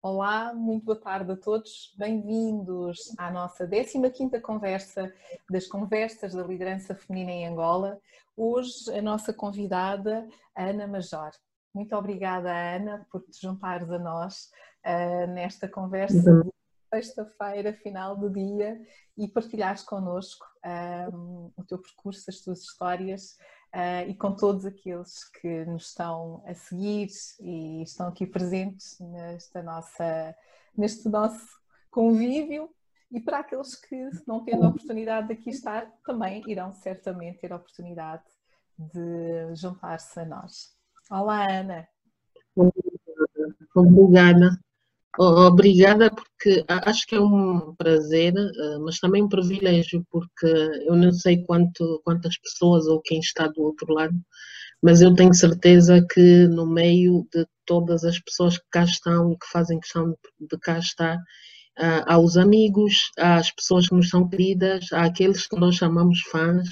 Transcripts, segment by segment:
Olá, muito boa tarde a todos. Bem-vindos à nossa 15ª conversa das conversas da liderança feminina em Angola. Hoje a nossa convidada, Ana Major. Muito obrigada, Ana, por te juntares a nós uh, nesta conversa uhum. de sexta-feira, final do dia, e partilhares connosco um, o teu percurso, as tuas histórias uh, e com todos aqueles que nos estão a seguir e estão aqui presentes nesta nossa, neste nosso convívio. E para aqueles que, não tendo a oportunidade de aqui estar, também irão certamente ter a oportunidade de juntar-se a nós. Olá, Ana. Obrigada. Obrigada, porque acho que é um prazer, eh, mas também um privilégio, porque eu não sei quanto, quantas pessoas ou quem está do outro lado, mas eu tenho certeza que no meio de todas as pessoas que cá estão e que fazem questão de cá estar, há os amigos, há as pessoas que nos são queridas, há aqueles que nós chamamos fãs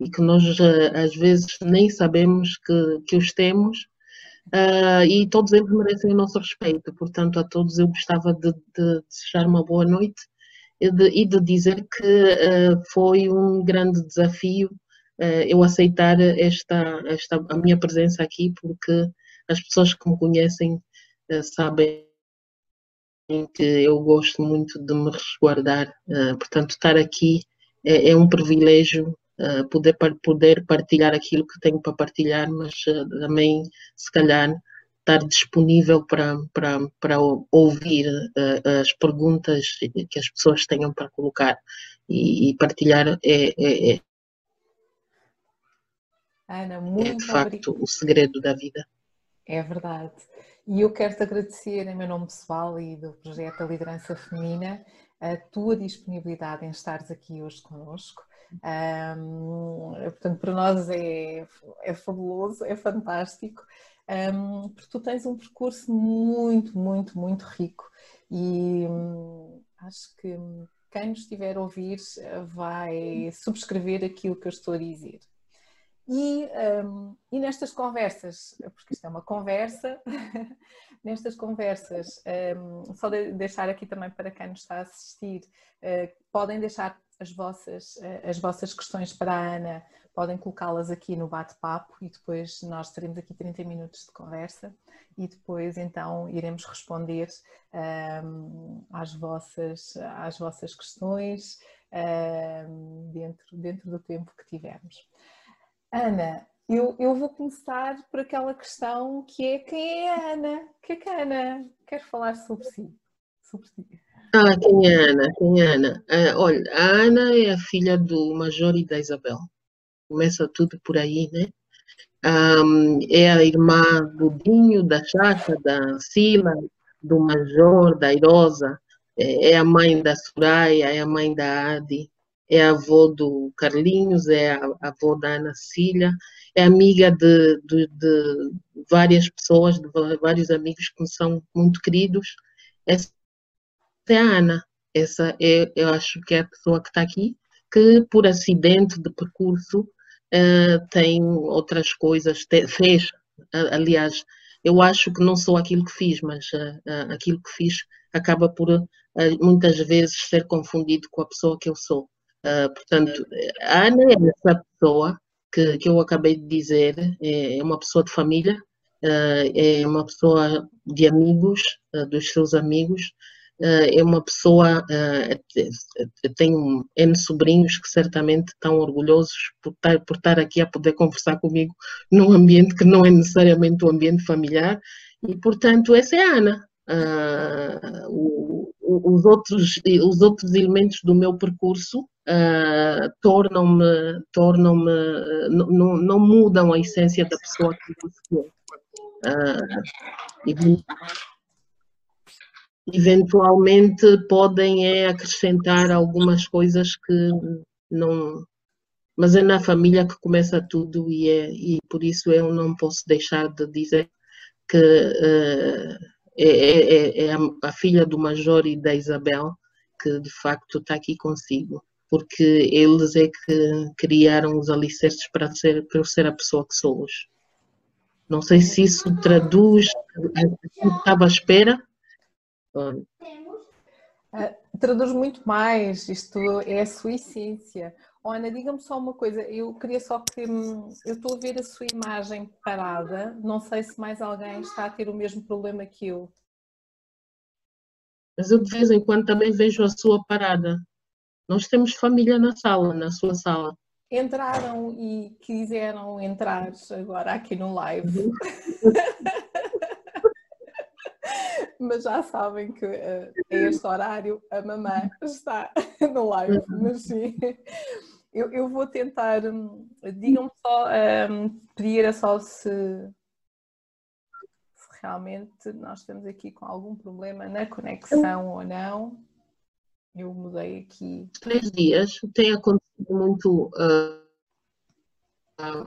e que nós eh, às vezes nem sabemos que, que os temos Uh, e todos eles merecem o nosso respeito. Portanto, a todos eu gostava de, de desejar uma boa noite e de, e de dizer que uh, foi um grande desafio uh, eu aceitar esta, esta, a minha presença aqui, porque as pessoas que me conhecem sabem que eu gosto muito de me resguardar. portanto, estar aqui é, é um privilégio uh, poder, poder partilhar aquilo que tenho para partilhar, mas uh, também, se calhar, estar disponível para, para, para ouvir uh, as perguntas que as pessoas tenham para colocar e, e partilhar é, é, é, Ana, muito é de facto obrigada. o segredo da vida. É verdade. E eu quero te agradecer em meu nome pessoal e do projeto da Liderança Feminina a tua disponibilidade em estares aqui hoje conosco. Um, portanto, para nós é, é fabuloso, é fantástico, um, porque tu tens um percurso muito, muito, muito rico e um, acho que quem nos estiver a ouvir vai subscrever aquilo que eu estou a dizer. E, e, nestas conversas, porque isto é uma conversa, nestas conversas, um, só de deixar aqui também para quem nos está a assistir, uh, podem deixar as vossas, eh, as vossas questões para a Ana, podem colocá-las aqui no bate-papo e depois nós teremos aqui 30 minutos de conversa e depois então iremos responder um, às, vossas, às vossas questões um, dentro, dentro do tempo que tivermos. Ana, eu, eu vou começar por aquela questão que é quem é a Ana? Que é que a Ana quer falar sobre si? Sobre si. Ah, quem é a Ana? Quem é a Ana? Ah, olha, a Ana é a filha do Major e da Isabel. Começa tudo por aí, né? Um, é a irmã do Dinho, da Chata, da Sila, do Major, da Irosa. É, é a mãe da Soraya, é a mãe da Adi. É a avó do Carlinhos, é a, a avó da Ana Cília. É amiga de, de, de várias pessoas, de vários amigos que são muito queridos. É é a Ana. Essa é, eu acho que é a pessoa que está aqui, que por acidente de percurso uh, tem outras coisas, te, fez, uh, aliás, eu acho que não sou aquilo que fiz, mas uh, aquilo que fiz acaba por muitas vezes ser confundido com a pessoa que eu sou. portanto, a Ana é essa pessoa que, que eu acabei de dizer, é, é uma pessoa de família, é uma pessoa de amigos, dos seus amigos, eh, é uma pessoa, eh, tenho N sobrinhos que certamente estão orgulhosos por estar, por estar aqui a poder conversar comigo num ambiente que não é necessariamente o ambiente familiar, e portanto essa é a Ana. Uh, os, outros, os outros elementos do meu percurso uh, tornam-me, tornam-me, não, não mudam a essência da pessoa que eu sou. Uh, eventualmente podem é acrescentar algumas coisas que não. Mas é na família que começa tudo e, é, e por isso eu não posso deixar de dizer que uh, é, é, é a, a, filha do Major e da Isabel que de facto está aqui consigo, porque eles é que criaram os alicerces para, ser, para eu ser a pessoa que sou hoje. Não sei se isso traduz, estava à espera, Uh, traduz muito mais, isto é a sua essência. Oh, Ana, diga-me só uma coisa, eu queria só que hum, eu estou a ver a sua imagem parada, não sei se mais alguém está a ter o mesmo problema que eu. Mas eu de vez em quando também vejo a sua parada. Nós temos família na sala, na sua sala. Entraram e quiseram entrar agora aqui no live. Uhum. mas já sabem que uh, a este horário a mamãe está no live, uhum. mas sim. Eu, eu vou tentar, hum, digam-me só, um, pedir só se, se, realmente nós estamos aqui com algum problema na conexão ou não. Eu mudei aqui. Três dias tem acontecido muito, uh,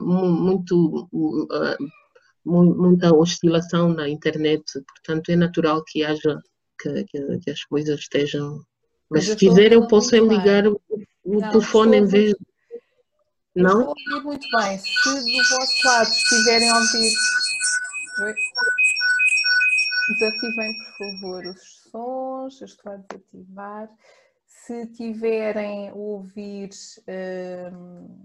muito uh, muita oscilação na internet, portanto é natural que haja que, que, que as coisas estejam. Mas, se quiser eu posso ligar o, o não, telefone em vez de. Não? Estou a ouvir muito bem. Se do vosso lado estiverem a ouvir. Desativem, por favor, os sons. Eu estou a desativar. Se tiverem a ouvir. Hum,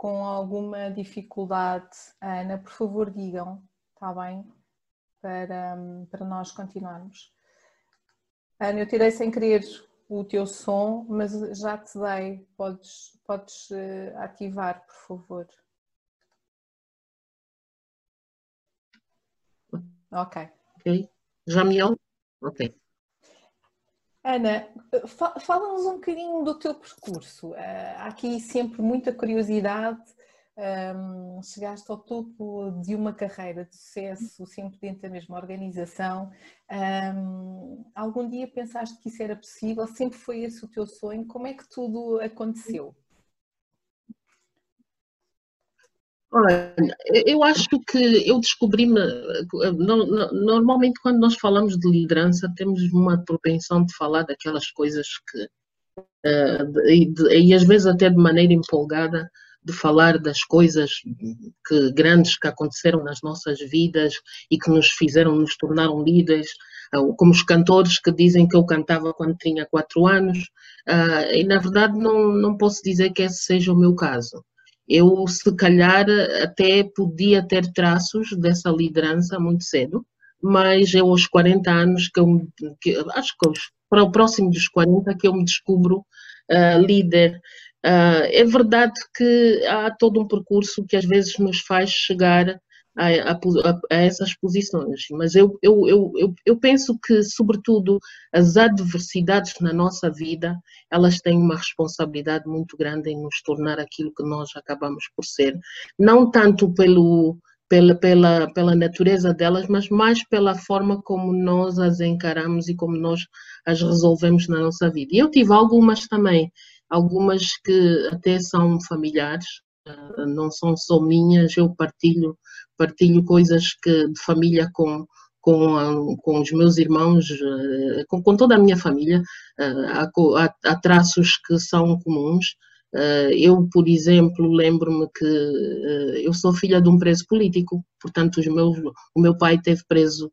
com alguma dificuldade, Ana, por favor digam, está bem? Para, para nós continuarmos. Ana, eu tirei sem querer o teu som, mas já te dei. Podes, podes eh, ativar, por favor. Ok. Ok. Já me ouve? Ok. Ana, fala-nos um bocadinho do teu percurso. Eh, há aqui sempre muita curiosidade. Um, chegaste ao topo de uma carreira de sucesso, sempre dentro da mesma organização. Um, algum dia pensaste que isso era possível? Sempre foi esse o teu sonho? Como é que tudo aconteceu? Olha, eu acho que eu descobri-me. Normalmente, quando nós falamos de liderança, temos uma propensão de falar daquelas coisas que. Uh, e, às vezes até de maneira empolgada, de falar das coisas que, grandes que aconteceram nas nossas vidas e que nos fizeram nos tornar líderes, como os cantores que dizem que eu cantava quando tinha quatro anos, uh, e na verdade não, não posso dizer que esse seja o meu caso eu se calhar até podia ter traços dessa liderança muito cedo, mas eu aos 40 anos, que, eu, que acho que para o próximo dos 40 que eu me descubro uh, líder. Uh, é verdade que há todo um percurso que às vezes nos faz chegar a, a, a, essas posições. Mas eu, eu, eu, eu, penso que, sobretudo, as adversidades na nossa vida, elas têm uma responsabilidade muito grande em nos tornar aquilo que nós acabamos por ser. Não tanto pelo, pela, pela, pela natureza delas, mas mais pela forma como nós as encaramos e como nós as resolvemos na nossa vida. E eu tive algumas também, algumas que até são familiares, ah, não são só minhas, eu partilho partilho coisas que, de família com, com, com os meus irmãos, eh, com, com toda a minha família, eh, há, há, traços que são comuns. Eh, eu, por exemplo, lembro-me que eu sou filha de um preso político, portanto, meus, o meu pai teve preso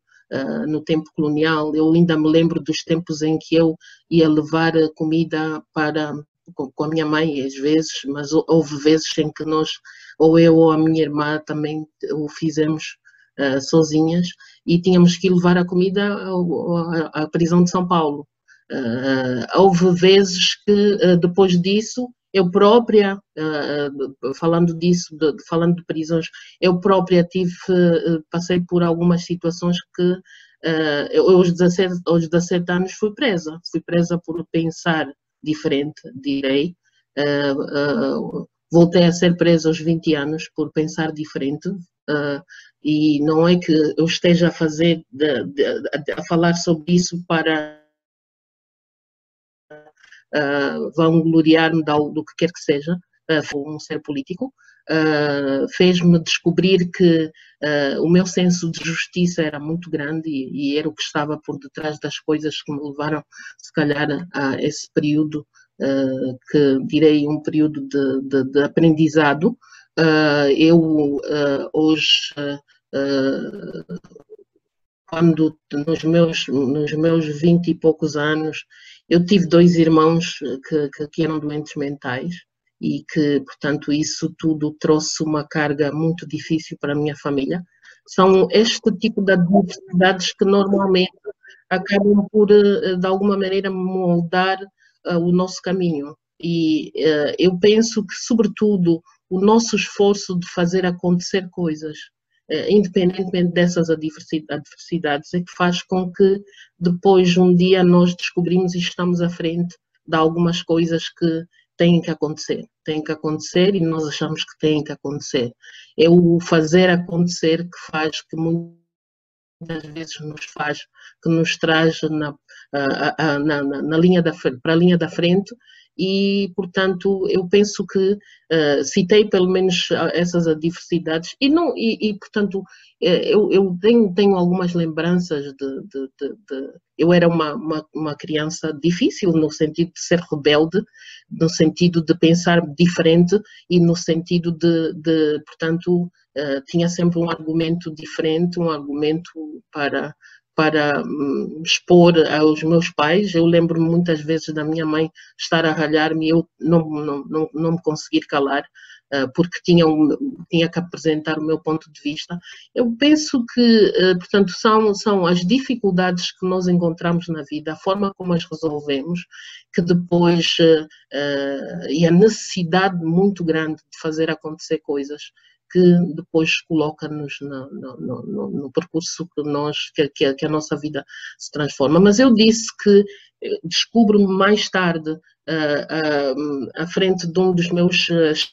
no tempo colonial. Eu ainda me lembro dos tempos em que eu ia levar comida para com a minha mãe às vezes, mas houve vezes em que nós, ou eu ou a minha irmã também o fizemos uh, sozinhas e tínhamos que levar a comida à, prisão de São Paulo. Uh, houve vezes que uh, depois disso eu própria, falando disso, de, falando de prisões, eu própria tive, passei por algumas situações que eu aos 17, aos 17 anos fui presa. Fui presa por pensar diferente, direi. Voltei a ser presa aos 20 anos por pensar diferente. Uh, e não é que eu esteja a fazer, de, de, de, a falar sobre isso para uh, vangloriar-me do, que quer que seja, uh, um ser político, uh, fez-me descobrir que uh, o meu senso de justiça era muito grande e, e, era o que estava por detrás das coisas que me levaram, se calhar, a esse período, que direi um período de, de, de aprendizado. eu hoje quando nos meus, nos meus 20 e poucos anos, eu tive dois irmãos que, que, que eram doentes mentais e que, portanto, isso tudo trouxe uma carga muito difícil para a minha família. São este tipo de adversidades que normalmente acabam por, eh, de alguma maneira, moldar o nosso caminho. E uh, eu penso que, sobretudo, o nosso esforço de fazer acontecer coisas, uh, independentemente dessas adversidades, é que faz com que depois, um dia, nós descobrimos e estamos à frente de algumas coisas que têm que acontecer. Têm que acontecer e nós achamos que têm que acontecer. É o fazer acontecer que faz que vezes nos faz, que nos traz na, na, na, na linha da, para a linha da frente e, portanto, eu penso que uh, citei pelo menos essas adversidades. E, não, e, e portanto, eh, eu, eu tenho, tenho, algumas lembranças de, de, de, de eu era uma, uma, uma, criança difícil no sentido de ser rebelde, no sentido de pensar diferente e no sentido de, de portanto, uh, tinha sempre um argumento diferente, um argumento para para hum, expor aos meus pais. Eu lembro-me muitas vezes da minha mãe estar a ralhar-me e eu não, não, não, não me conseguir calar, uh, porque tinha, tinha que apresentar o meu ponto de vista. Eu penso que, uh, portanto, são, são as dificuldades que nós encontramos na vida, a forma como as resolvemos, que depois, uh, e a necessidade muito grande de fazer acontecer coisas, que depois coloca-nos no, no, no, no, percurso que, nós, que, que, a, que, a, nossa vida se transforma. Mas eu disse que eh, descubro-me mais tarde, uh, à frente de um dos meus chefes,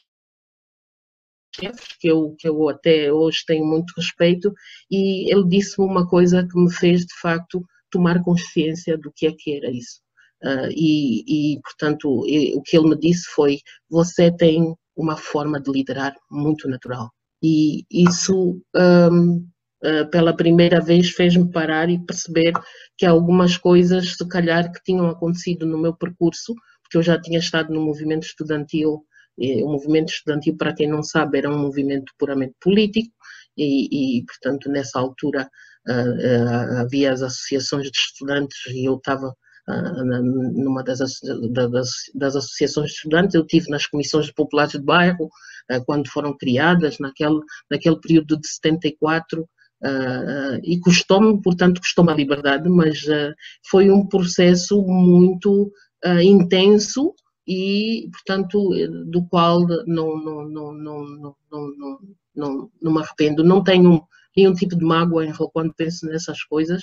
que eu, que eu até hoje tenho muito respeito, e ele disse-me uma coisa que me fez, de facto, tomar consciência do que é que era isso. Uh, e, e, portanto, o que ele me disse foi: você tem uma forma de liderar muito natural. E isso, um, eh, pela primeira vez, fez-me parar e perceber que algumas coisas, se calhar, que tinham acontecido no meu percurso, porque eu já tinha estado no movimento estudantil. O movimento estudantil, para quem não sabe, era um movimento puramente político, e, e portanto, nessa altura uh, uh, havia as associações de estudantes e eu estava numa das, das, das, associações de estudantes, eu tive nas comissões populares de bairro, eh, quando foram criadas, naquele, naquele período de 74, Uh, e custou-me, portanto, custou-me a liberdade, mas uh, foi um processo muito uh, intenso e, portanto, do qual não, não, não, não, não, não, não, não me arrependo. Não tenho nenhum tipo de mágoa quando penso nessas coisas,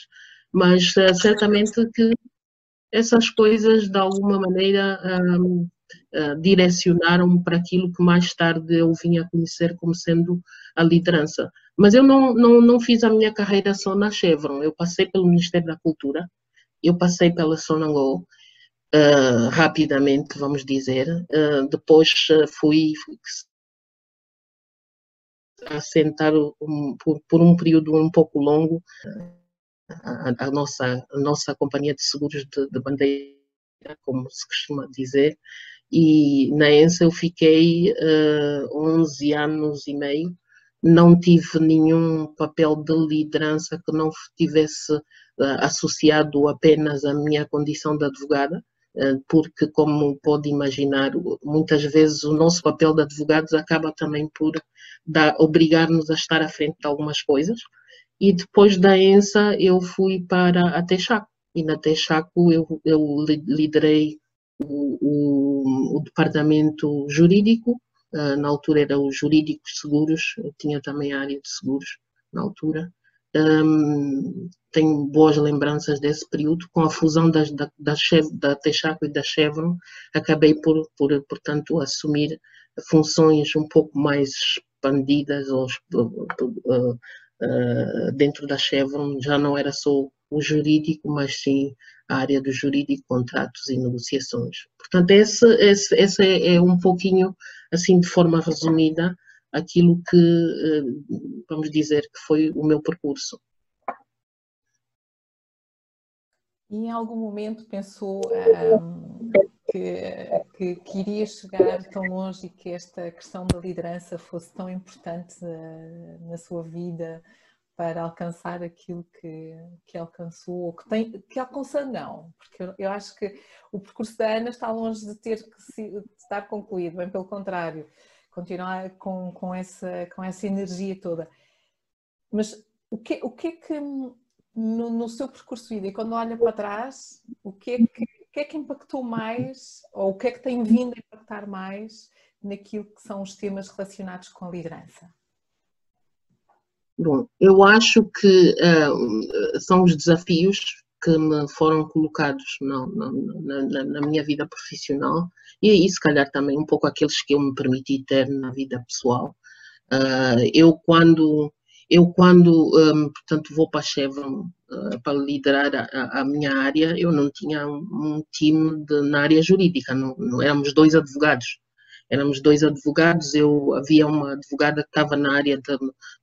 mas certamente que essas coisas de alguma maneira um, uh, hum, direcionaram-me para aquilo que mais tarde eu vinha a conhecer como sendo a liderança. Mas eu não, não, não fiz a minha carreira só na Chevron, eu passei pelo Ministério da Cultura, eu passei pela Sonangol, uh, rapidamente, vamos dizer, uh, depois fui, fui assentar um, por, por, um período um pouco longo a, a, nossa, a nossa companhia de seguros de, de, bandeira, como se costuma dizer, e na ENSA eu fiquei uh, eh, 11 anos e meio, não tive nenhum papel de liderança que não tivesse uh, associado apenas à minha condição de advogada, uh, porque, como pode imaginar, muitas vezes o nosso papel de advogados acaba também por obrigar-nos a estar à frente de algumas coisas, e depois da ENSA eu fui para a Texaco. E na Texaco eu, eu liderei o, o, o departamento jurídico, uh, na altura era o jurídico seguros, eu tinha também a área de seguros na altura. Um, tenho boas lembranças desse período, com a fusão das, da, da, da Texaco e da Chevron, acabei por, por, portanto, assumir funções um pouco mais expandidas ou uh, uh, dentro da Chevron já não era só o jurídico, mas sim a área do jurídico, contratos e negociações. Portanto, esse, esse, esse é, é um pouquinho, assim, de forma resumida, aquilo que, uh, vamos dizer, que foi o meu percurso. E em algum momento pensou um, que, que, que, iria chegar tão longe e que esta questão da liderança fosse tão importante uh, na sua vida para alcançar aquilo que, que alcançou, ou que tem, que alcança não, porque eu, eu, acho que o percurso da Ana está longe de ter que se, de estar concluído, bem pelo contrário, continuar com, com, essa, com essa energia toda. Mas o que, o que é que no, no seu percurso de vida, e quando olha para trás, o que, é que, que é que impactou mais, ou o que é que tem vindo a impactar mais naquilo que são os temas relacionados com a liderança? Bom, eu acho que uh, são os desafios que me foram colocados na, na, na, minha vida profissional e aí, se calhar, também um pouco aqueles que eu me permiti ter na vida pessoal. Uh, eu, quando, eu, quando um, portanto, vou para a Chevron uh, para liderar a, a, minha área, eu não tinha um, time de, na área jurídica, não, não éramos dois advogados. Éramos dois advogados, eu havia uma advogada que estava na área de,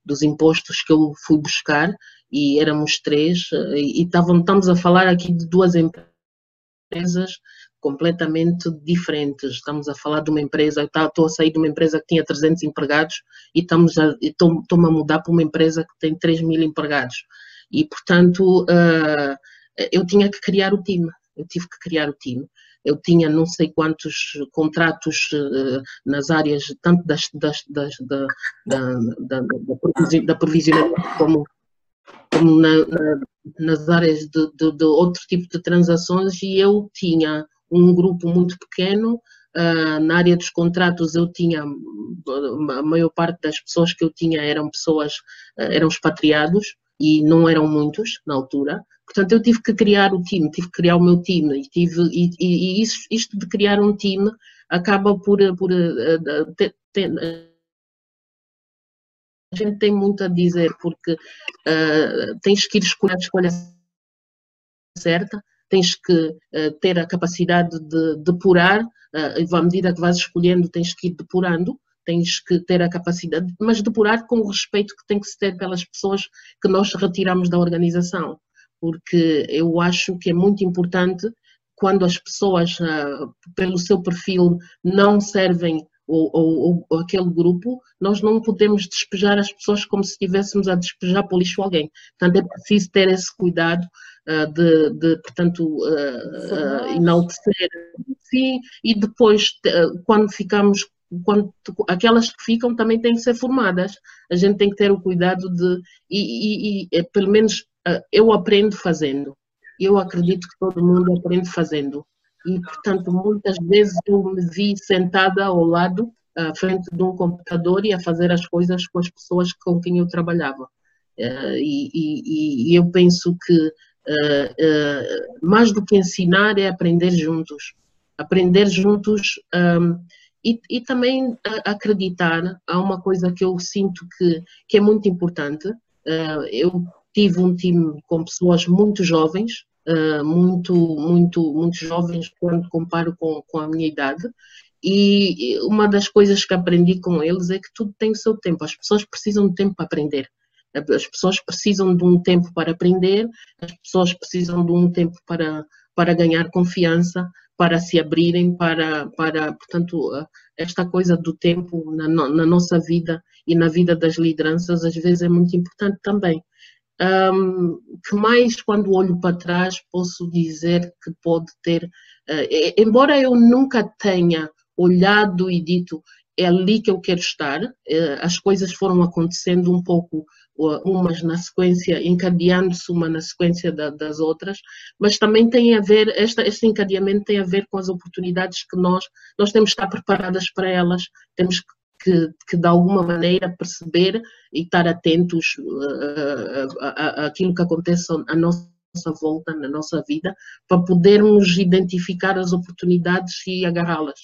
dos impostos que eu fui buscar e éramos três e, e estamos a falar aqui de duas empresas completamente diferentes. Estamos a falar de uma empresa, estou a sair de uma empresa que tinha 300 empregados e estamos a, estou, estou a mudar para uma empresa que tem 3 mil empregados. E, portanto, uh, eu tinha que criar o time, eu tive que criar o time eu tinha não sei quantos contratos uh, nas áreas, tanto das, das, das da, da, da, da, provisão como, como na, na, nas áreas de, de, de, outro tipo de transações e eu tinha um grupo muito pequeno. Uh, na área dos contratos eu tinha a maior parte das pessoas que eu tinha eram pessoas uh, eram expatriados e não eram muitos na altura Portanto, eu tive que criar o time, tive que criar o meu time e, tive, e, e, isso, isto de criar um time acaba por, por ter, a gente tem muito a dizer porque uh, tens que ir escolher a escolha certa, tens que uh, ter a capacidade de depurar, uh, à medida que vais escolhendo tens que ir depurando, tens que ter a capacidade, mas depurar com o respeito que tem que se ter pelas pessoas que nós retiramos da organização porque eu acho que é muito importante quando as pessoas, ah, pelo seu perfil, não servem ou, ou, ou, aquele grupo, nós não podemos despejar as pessoas como se estivéssemos a despejar por lixo alguém. Portanto, é preciso ter esse cuidado de, de, portanto, uh, uh, enaltecer, sim, e depois, quando ficamos, quando, aquelas que ficam também têm que ser formadas. A gente tem que ter o cuidado de, e, e, e pelo menos ah, eu aprendo fazendo. Eu acredito que todo mundo aprende fazendo. E, portanto, muitas vezes eu me vi sentada ao lado, à frente de um computador e a fazer as coisas com as pessoas com quem eu trabalhava. Ah, e, e, eu penso que ah, mais do que ensinar é aprender juntos. Aprender juntos um, e, e, também acreditar. Há uma coisa que eu sinto que, que é muito importante. eu tive um time com pessoas muito jovens, muito, muito, muito jovens quando comparo com, com a minha idade. E uma das coisas que aprendi com eles é que tudo tem o seu tempo. As pessoas precisam de tempo para aprender. As pessoas precisam de um tempo para aprender, as pessoas precisam de um tempo para, para ganhar confiança, para se abrirem, para, para portanto, esta coisa do tempo na, na nossa vida e na vida das lideranças às vezes é muito importante também. Um, que mais quando olho para trás posso dizer que pode ter, uh, embora eu nunca tenha olhado e dito é ali que eu quero estar, uh, as coisas foram acontecendo um pouco umas na sequência, encadeando-se uma na sequência da, das outras, mas também tem a ver, este encadeamento tem a ver com as oportunidades que nós, nós temos que estar preparadas para elas, temos que que, de alguma maneira perceber e estar atentos àquilo que acontece à nossa volta, na nossa vida, para podermos identificar as oportunidades e agarrá-las.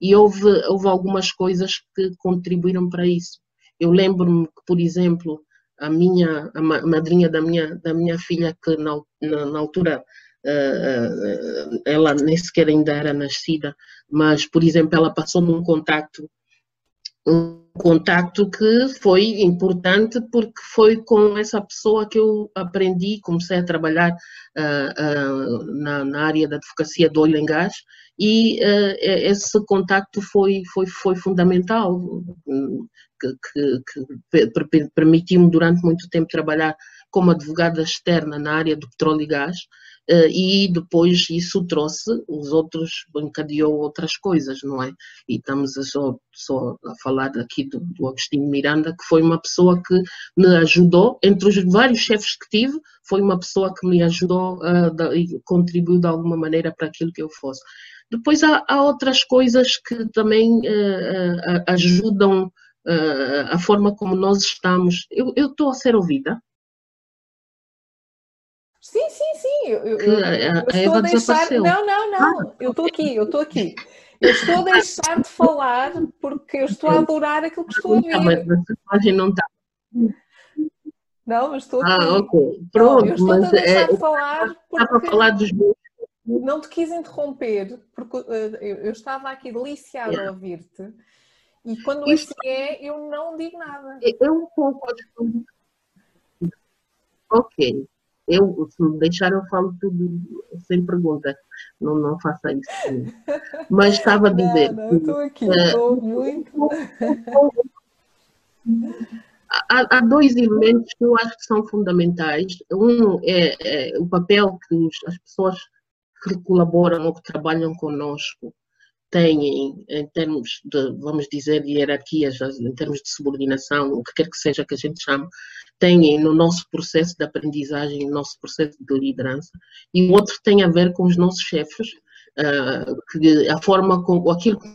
E houve, houve algumas coisas que contribuíram para isso. Eu lembro-me que, por exemplo, a minha a madrinha da minha da minha filha que na, na, na altura uh, ela nem sequer ainda era nascida mas por exemplo ela passou-me um contacto um contacto que foi importante porque foi com essa pessoa que eu aprendi, comecei a trabalhar uh, uh, na, na, área da advocacia do óleo em gás e uh, esse contacto foi, foi, foi fundamental, que, que, que permitiu-me durante muito tempo trabalhar como advogada externa na área do petróleo e gás, e depois isso trouxe, os outros encadeou outras coisas, não é? E estamos só, só a falar aqui do, do Agostinho Miranda, que foi uma pessoa que me ajudou, entre os vários chefes que tive, foi uma pessoa que me ajudou uh, e contribuiu de alguma maneira para aquilo que eu fosse. Depois há, há outras coisas que também uh, ajudam a forma como nós estamos. Eu estou a ser ouvida? Sim, sim. Eu, eu, eu, estou a deixar. Não, não, não. Ah. Eu estou aqui, eu estou aqui. Eu estou a deixar de falar porque eu estou a adorar aquilo que estou a ver. Mas a imagem não está. Não, mas estou ah, aqui. Ah, ok. Pronto, não, eu estou mas a deixar é, de falar porque. para falar dos meus. Não te quis interromper, porque uh, eu, estava aqui deliciada yeah. a ouvir-te e quando Isso... assim é, eu não digo nada. É um pouco. Ok. Eu, se me deixar, eu falo tudo sem pergunta. Não, não faça isso. Mas estava a dizer. Não, não, estou aqui, estou uh, muito. Há, há, dois elementos que eu acho que são fundamentais. Um é, é o papel que os, as pessoas que colaboram ou que trabalham conosco têm em termos de, vamos dizer, de hierarquias, em termos de subordinação, o que quer que seja que a gente chame, têm no nosso processo de aprendizagem, no nosso processo de liderança, e o outro tem a ver com os nossos chefes, uh, a forma com aquilo que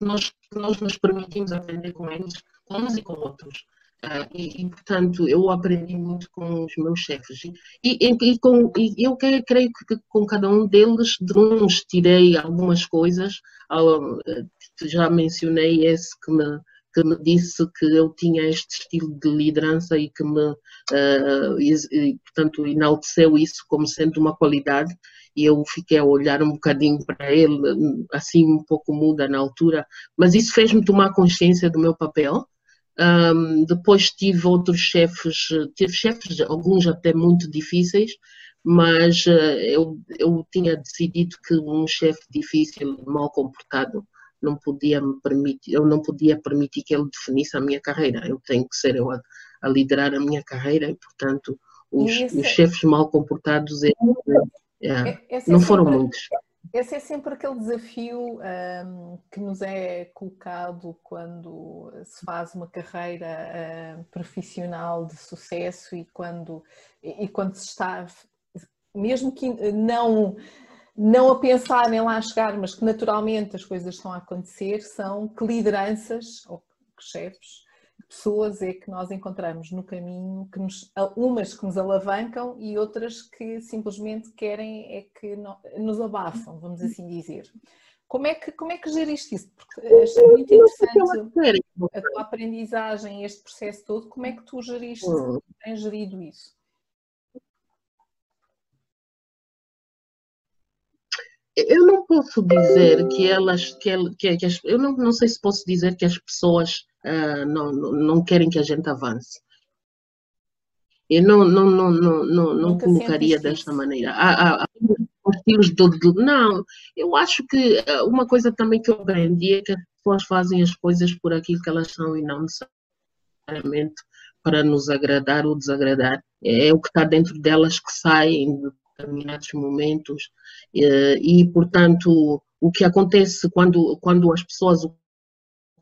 nós, nós nos permitimos aprender com eles, uns e com outros. Uh, e, e, portanto, eu aprendi muito com os meus chefes. E, e, e com, eu creio, creio que com cada um deles, de uns tirei algumas coisas. Uh, já mencionei esse que me, que me disse que eu tinha este estilo de liderança e que me, uh, e, portanto, enalteceu isso como sendo uma qualidade. E eu fiquei a olhar um bocadinho para ele, assim um pouco muda na altura, mas isso fez-me tomar consciência do meu papel um, depois tive outros chefes, tive chefes, alguns até muito difíceis, mas uh, eu, eu tinha decidido que um chefe difícil, mal comportado, não podia me permitir, eu não podia permitir que ele definisse a minha carreira. Eu tenho que ser eu a, a liderar a minha carreira e, portanto, os, os chefes mal comportados é, é, é, não foram muitos. Esse é sempre aquele desafio um, que nos é colocado quando se faz uma carreira um, profissional de sucesso e quando, e quando se está, mesmo que não, não a pensar nem lá chegar, mas que naturalmente as coisas estão a acontecer, são que lideranças ou que chefes pessoas é que nós encontramos no caminho, que nos, umas que nos alavancam e outras que simplesmente querem é que nos abafam, vamos assim dizer. Como é que, como é que geriste isso? Porque achei muito interessante a tua aprendizagem, este processo todo. Como é que tu geriste, hum. tens gerido isso? Eu não posso dizer que elas, que, que, que as, eu não, não sei se posso dizer que as pessoas uh, não, não querem que a gente avance. Eu não, não, não, não, não, não colocaria desta maneira. Há, há, há estilos de, Não, eu acho que ah, uma coisa também que eu aprendi é que as pessoas fazem as coisas por aquilo que elas são e não necessariamente para nos agradar ou desagradar. É o que está dentro delas que sai determinados momentos eh, e, portanto, o que acontece quando, quando as pessoas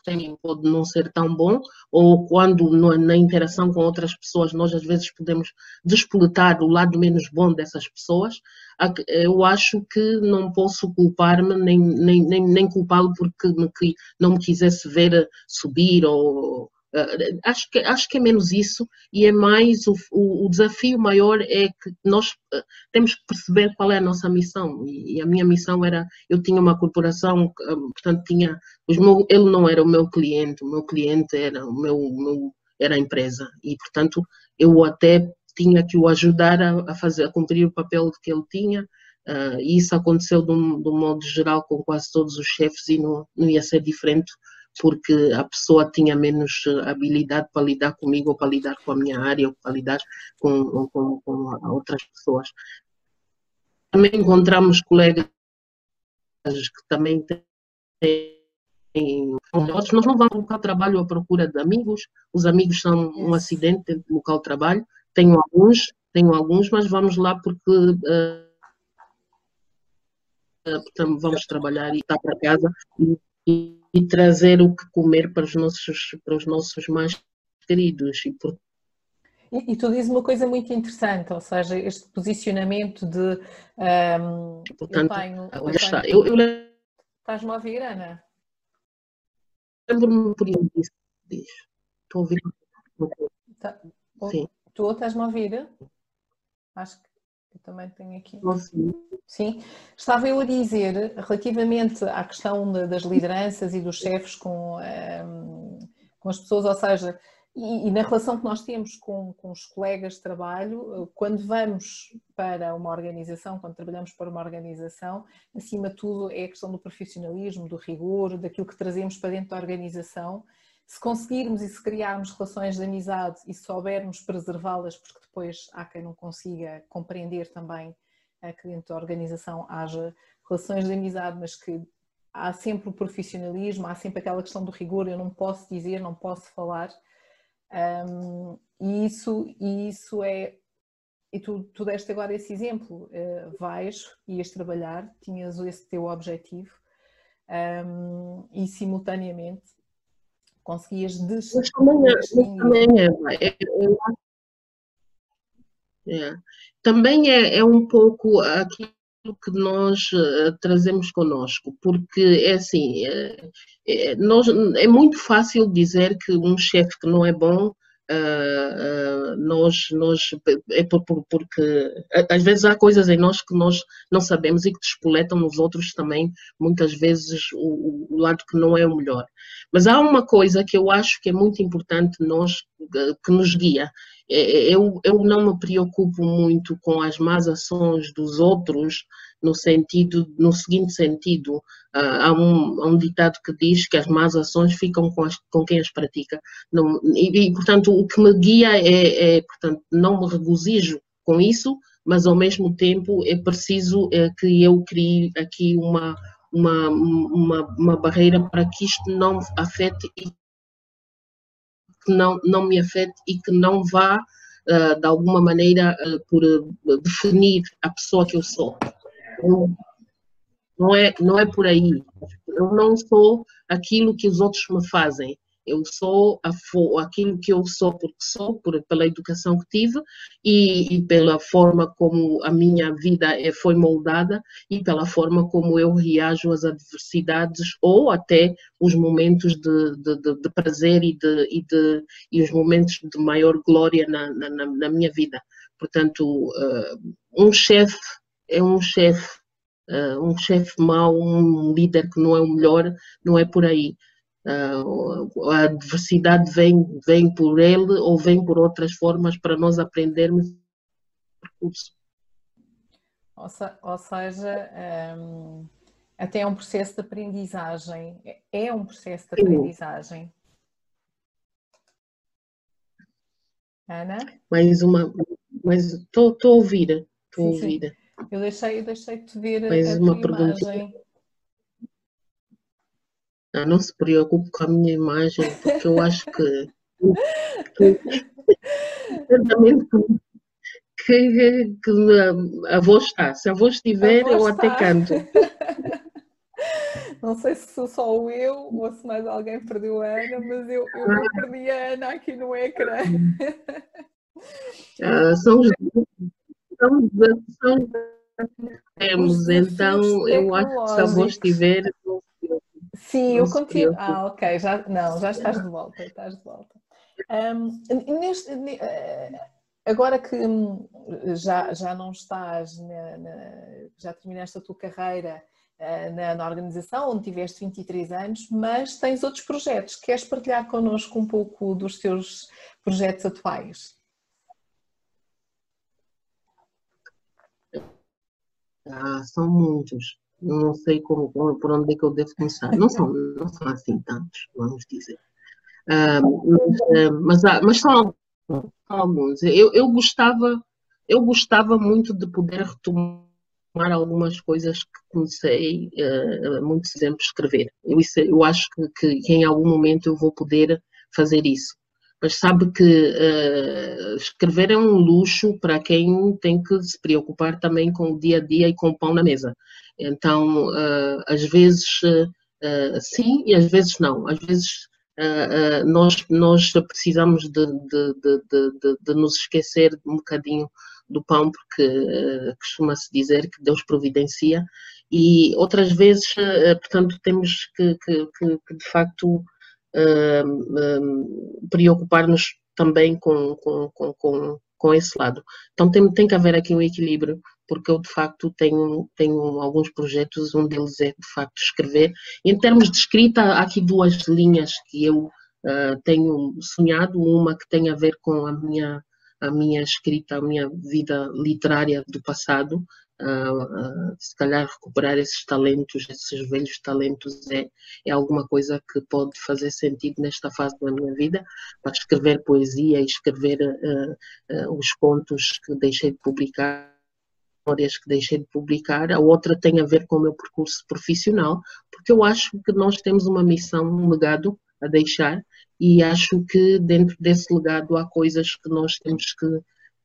têm pode não ser tão bom, ou quando na interação com outras pessoas nós às vezes podemos despoletar o lado menos bom dessas pessoas, eu acho que não posso culpar-me nem, nem, nem, nem culpá-lo porque não me quisesse ver subir ou acho, que, acho que é menos isso e é mais o, o, o desafio maior é que nós uh, temos que perceber qual é a nossa missão. E, e a minha missão era, eu tinha uma corporação, uh, portanto tinha, os meu, ele não era o meu cliente, o meu cliente era o meu, meu era a empresa. E portanto eu até tinha que o ajudar a, a fazer, a cumprir o papel que ele tinha Uh, isso aconteceu de um, de um, modo geral com quase todos os chefes e não, não ia ser diferente porque a pessoa tinha menos habilidade para lidar comigo ou para lidar com a minha área ou para lidar com, com, com outras pessoas. Também encontramos colegas que também têm nós não vamos no local de trabalho à procura de amigos, os amigos são um acidente no local de trabalho, tenho alguns, tenho alguns, mas vamos lá porque uh, vamos trabalhar e estar para casa e, e, trazer o que comer para os nossos, para os nossos mais queridos. E, por... e, e tu dizes uma coisa muito interessante, ou seja, este posicionamento de um, portanto, eu tenho, olha eu está, eu, eu... Estás-me a ouvir, Ana? Lembro-me por isso. Estou a ouvir. Tá. Sim. Tu estás-me a ouvir? Acho que eu também tenho aqui. Sim. Sim. Estava eu a dizer, relativamente à questão das lideranças e dos chefes com, um, ehm, com as pessoas, ou seja, e, e, na relação que nós temos com, com os colegas de trabalho, quando vamos para uma organização, quando trabalhamos para uma organização, acima de tudo é a questão do profissionalismo, do rigor, daquilo que trazemos para dentro da organização se conseguirmos e se criarmos relações de amizade e soubermos preservá-las, porque depois há quem não consiga compreender também eh, que dentro da organização haja relações de amizade, mas que há sempre o profissionalismo, há sempre aquela questão do rigor, eu não posso dizer, não posso falar. Um, e isso, e isso é. E tu, tu deste agora esse exemplo, uh, vais, ias trabalhar, tinhas esse teu objetivo um, e simultaneamente conseguias des... Mas também é, mas também é, é, é, também é, é um pouco aquilo que nós uh, trazemos conosco, porque é assim, é, é, nós, é muito fácil dizer que um chefe que não é bom Uh, nós, nós é por, por, porque às vezes há coisas em nós que nós não sabemos e que despoletam nos outros também, muitas vezes o, o, lado que não é o melhor. Mas há uma coisa que eu acho que é muito importante nós, que nos guia. É, é, eu, eu não me preocupo muito com as más ações dos outros, no sentido, no seguinte sentido, ah, há, um, há um ditado que diz que as más ações ficam com, as, com quem as pratica. Não, e, e, portanto, o que me guia é, é, portanto, não me regozijo com isso, mas ao mesmo tempo é preciso é, que eu crie aqui uma, uma, uma, uma barreira para que isto não afete e que não, não me afete e que não vá, uh, de alguma maneira, uh, por uh, definir a pessoa que eu sou. Eu, não é, não é por aí. Eu não sou aquilo que os outros me fazem. Eu sou a, aquilo que eu sou porque sou, por, pela educação que tive e, e, pela forma como a minha vida é, foi moldada e pela forma como eu reajo às adversidades ou até os momentos de, de, de, de prazer e, e, de, e os momentos de maior glória na, na, na minha vida. Portanto, uh, um chefe é um chefe, uh, um chefe mau, um líder que não é o melhor, não é por aí. Uh, a adversidade vem, vem por ele ou vem por outras formas para nós aprendermos. Ou, se, ou seja, um, até é um processo de aprendizagem. É um processo de aprendizagem. Ana? Mais uma, mas estou a ouvir, estou a ouvir. Eu deixei, eu deixei de ver Mais a uma pergunta. imagem. Ah, não se preocupe com a minha imagem, porque eu acho que, que, que, que, a voz está. Se a voz estiver, eu está. até canto. Não sei se sou só eu ou se mais alguém perdeu a Ana, mas eu, eu ah. perdi a Ana aqui no ecrã. Ah, são os são, são temos, então eu acho que se a voz estiver. Sim, eu continuo. Ah, ok, já, não, já estás de volta, estás de volta. Um, neste, eh, agora que hum, já, já não estás, na, na, já terminaste a tua carreira eh, na, na, organização, onde tiveste 23 anos, mas tens outros projetos. Queres partilhar connosco um pouco dos teus projetos atuais? Ah, são muitos. Não sei como, por onde é que eu devo começar. Não são, não são assim tantos, vamos dizer. Ah, mas, mas, mas são alguns. Eu, eu, gostava, eu gostava muito de poder retomar algumas coisas que comecei uh, muito exemplo escrever. Eu, isso, eu acho que, que, em algum momento eu vou poder fazer isso. Mas sabe que uh, escrever é um luxo para quem tem que se preocupar também com o dia a dia e com o pão na mesa. Então, uh, às vezes sim e às vezes não. Às vezes Uh, uh, nós, nós precisamos de, de, de, de, nos esquecer um bocadinho do pão, porque uh, costuma-se dizer que Deus providencia, e outras vezes, portanto, temos que, que, que, que de facto preocupar-nos também com, com, com, com, esse lado. Então tem, tem que haver aqui um equilíbrio porque eu de facto tenho, tenho alguns projetos, um deles é de facto escrever. Em termos de escrita, há aqui duas linhas que eu uh, tenho sonhado, uma que tem a ver com a minha, a minha escrita, a minha vida literária do passado, uh, uh, se calhar recuperar esses talentos, esses velhos talentos é, é alguma coisa que pode fazer sentido nesta fase da minha vida, para escrever poesia escrever os contos que deixei de publicar memórias que deixei de publicar, a outra tem a ver com o meu percurso profissional, porque eu acho que nós temos uma missão, um legado a deixar e acho que dentro desse legado há coisas que nós temos que,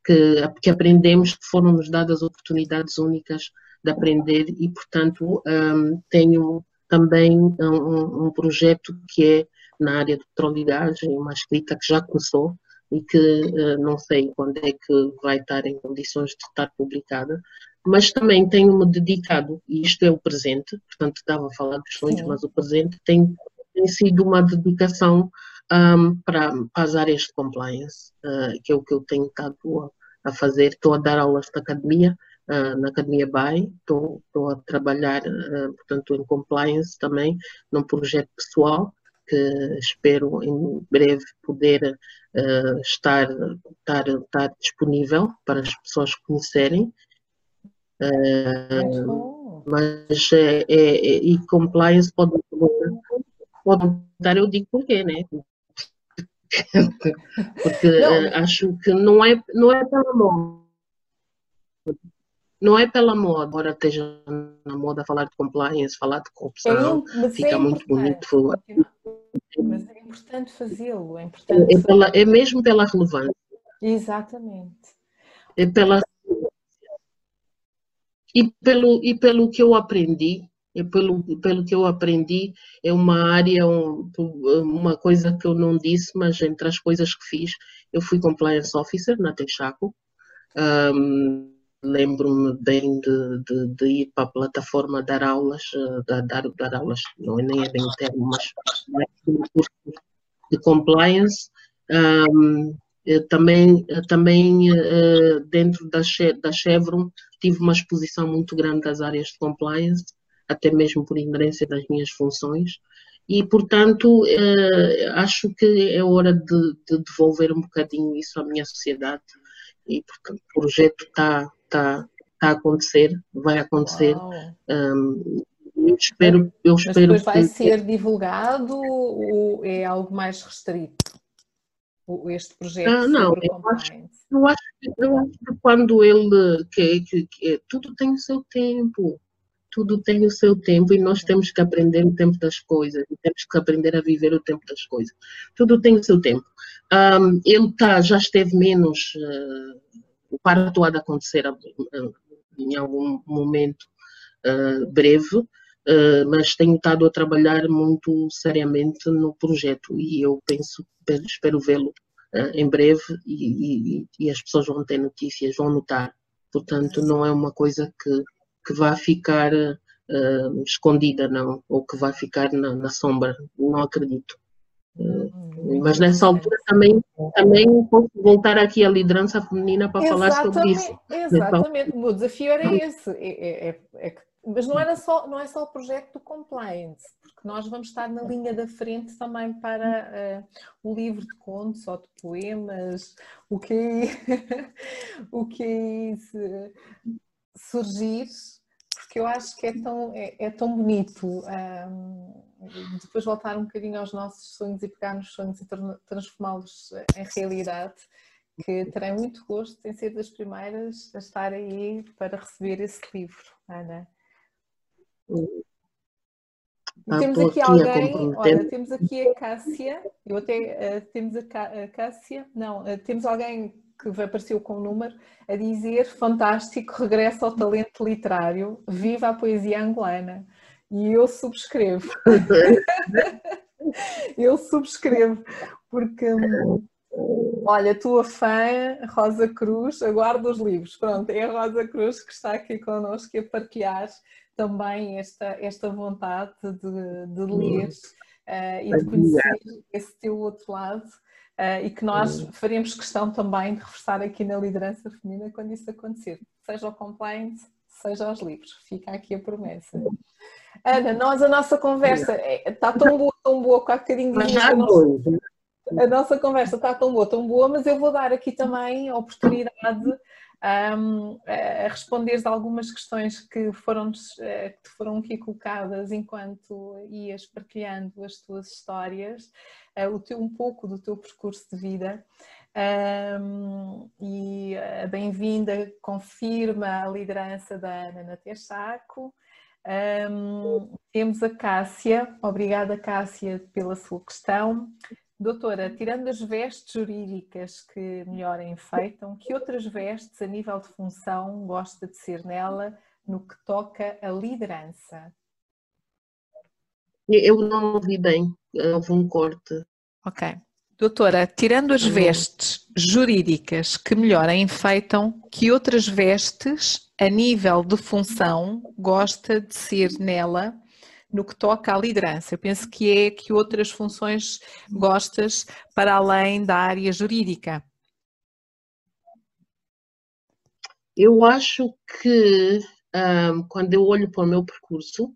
que, que aprendemos, que foram nos dadas oportunidades únicas de aprender e, portanto, um, tenho também um, um, projeto que é na área de petróleo e gás, uma escrita que já começou, e que uh, não sei quando é que vai estar em condições de estar publicada, mas também tenho-me dedicado, e isto é o presente, portanto estava a falar dos sonhos, Sim. mas o presente tem, tem sido uma dedicação um, para, para, as áreas de compliance, uh, que é o que eu tenho estado a, fazer. Estou a dar aulas na academia, uh, na Academia BAI, estou, estou a trabalhar, portanto, em compliance também, num projeto pessoal, que espero em breve poder uh, estar, estar, estar disponível para as pessoas conhecerem. Uh, mas é, é, é, e compliance pode, pode dar, eu digo porquê, né? Porque uh, acho que não é, não é pela moda. Não é pela moda, agora esteja na moda falar de compliance, falar de corrupção, é, fica é muito bonito. Mas é importante fazê-lo, é importante. É, pela, é mesmo pela relevância. Exatamente. É pela e pelo e pelo que eu aprendi, pelo pelo que eu aprendi é uma área um, uma coisa que eu não disse, mas entre as coisas que fiz, eu fui compliance officer na Texaco. Um, lembro-me bem de, de, de, ir para a plataforma dar aulas, eh, dar, dar aulas, não é nem é bem o termo, mas de compliance. Um, também também uh, dentro da, da Chevron tive uma exposição muito grande das áreas de compliance, até mesmo por inerência das minhas funções. E, portanto, uh, acho que é hora de, de devolver um bocadinho isso à minha sociedade. E, portanto, o projeto está está tá a acontecer, vai acontecer. Um, eu espero, eu Mas espero depois vai que... ser divulgado ou é algo mais restrito? Este projeto ah, não, eu acho, eu acho, eu, acho, que quando ele que, que, que, tudo tem o seu tempo, tudo tem o seu tempo e nós temos que aprender o tempo das coisas, temos que aprender a viver o tempo das coisas. Tudo tem o seu tempo. Um, ele tá, já esteve menos uh, há de acontecer em algum momento uh, breve, uh, mas tenho estado a trabalhar muito seriamente no projeto e eu penso, espero vê-lo em breve e, e, e, as pessoas vão ter notícias, vão notar. Portanto, não é uma coisa que, que vá ficar escondida, não, ou que vai ficar na, na sombra, não acredito. Hum, mas nessa altura também, também posso voltar aqui à liderança feminina para exatamente, falar sobre isso. Exatamente, o meu desafio era esse. É, é, é, é mas não, era só, não é só o projeto do compliance, porque nós vamos estar na linha da frente também para uh, o livro de contos ou de poemas, o que, o que surgir porque eu acho que é tão, é, é tão bonito um, depois voltar um bocadinho aos nossos sonhos e pegar nos sonhos e transformá-los em realidade, que terei muito gosto em ser das primeiras a estar aí para receber esse livro, Ana. Ah, temos aqui alguém, olha, temos aqui a Cássia, eu até uh, temos a, a Cássia, não, uh, temos alguém que apareceu com o um número a dizer fantástico, regresso ao talento literário, viva a poesia angolana. E eu subscrevo. eu subscrevo, porque olha, tua fã, Rosa Cruz, aguardo os livros. Pronto, é a Rosa Cruz que está aqui connosco a partilhar também esta, esta vontade de, de ler uh, e de conhecer esse teu outro lado. Uh, e que nós faremos questão também de reforçar aqui na liderança feminina quando isso acontecer, seja o compliance, seja os livros. Fica aqui a promessa. Ana, nós a nossa conversa está é, tão boa, tão boa, com há bocadinho de a, nossa, a nossa conversa está tão boa, tão boa, mas eu vou dar aqui também a oportunidade um, a responder algumas questões que foram, eh, que foram aqui colocadas enquanto ias partilhando as tuas histórias, uh, o teu, um pouco do teu percurso de vida. Um, e a bem-vinda confirma a liderança da Ana Natia Saco. Um, temos a Cássia, obrigada Cássia pela sua questão. Doutora, tirando as vestes jurídicas que melhor a enfeitam, que outras vestes a nível de função gosta de ser nela no que toca a liderança? Eu não ouvi bem, houve um corte. Ok. Doutora, tirando as vestes jurídicas que melhor a enfeitam, que outras vestes a nível de função gosta de ser nela no que toca à liderança. Eu penso que é que outras funções gostas para além da área jurídica. Eu acho que um, quando eu olho para o meu percurso, uh,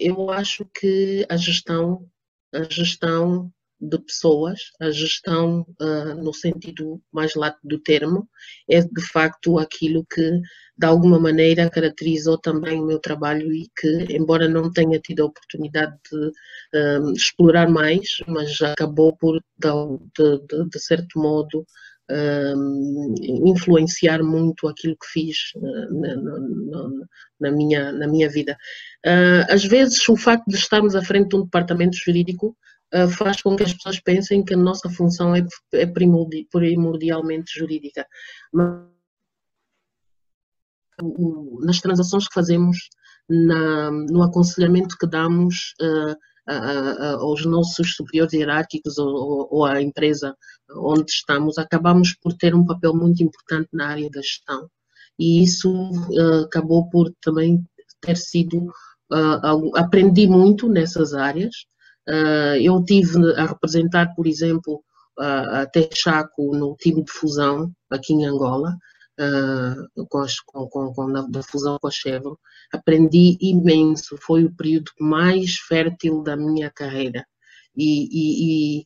eu acho que a gestão, a gestão de pessoas, a gestão uh, no sentido mais lato do termo, é de facto aquilo que de alguma maneira caracterizou também o meu trabalho e que, embora não tenha tido a oportunidade de uh, explorar mais, mas acabou por, de, de, de certo modo, uh, influenciar muito aquilo que fiz na, na, na, minha, na minha vida. às vezes, o facto de estarmos à frente de um departamento jurídico uh, faz com que as pessoas pensem que a nossa função é, é primordialmente jurídica. Mas, nas transações que fazemos, na, no aconselhamento que damos uh, aos nossos superiores hierárquicos ou, ou, à empresa onde estamos, acabamos por ter um papel muito importante na área da gestão. E isso uh, acabou por também ter sido. Uh, aprendi muito nessas áreas eu tive a representar, por exemplo, a Texaco no time de fusão aqui em Angola, uh, com, as, com, com, com da fusão com a Chevron. Aprendi imenso, foi o período mais fértil da minha carreira. E, e, e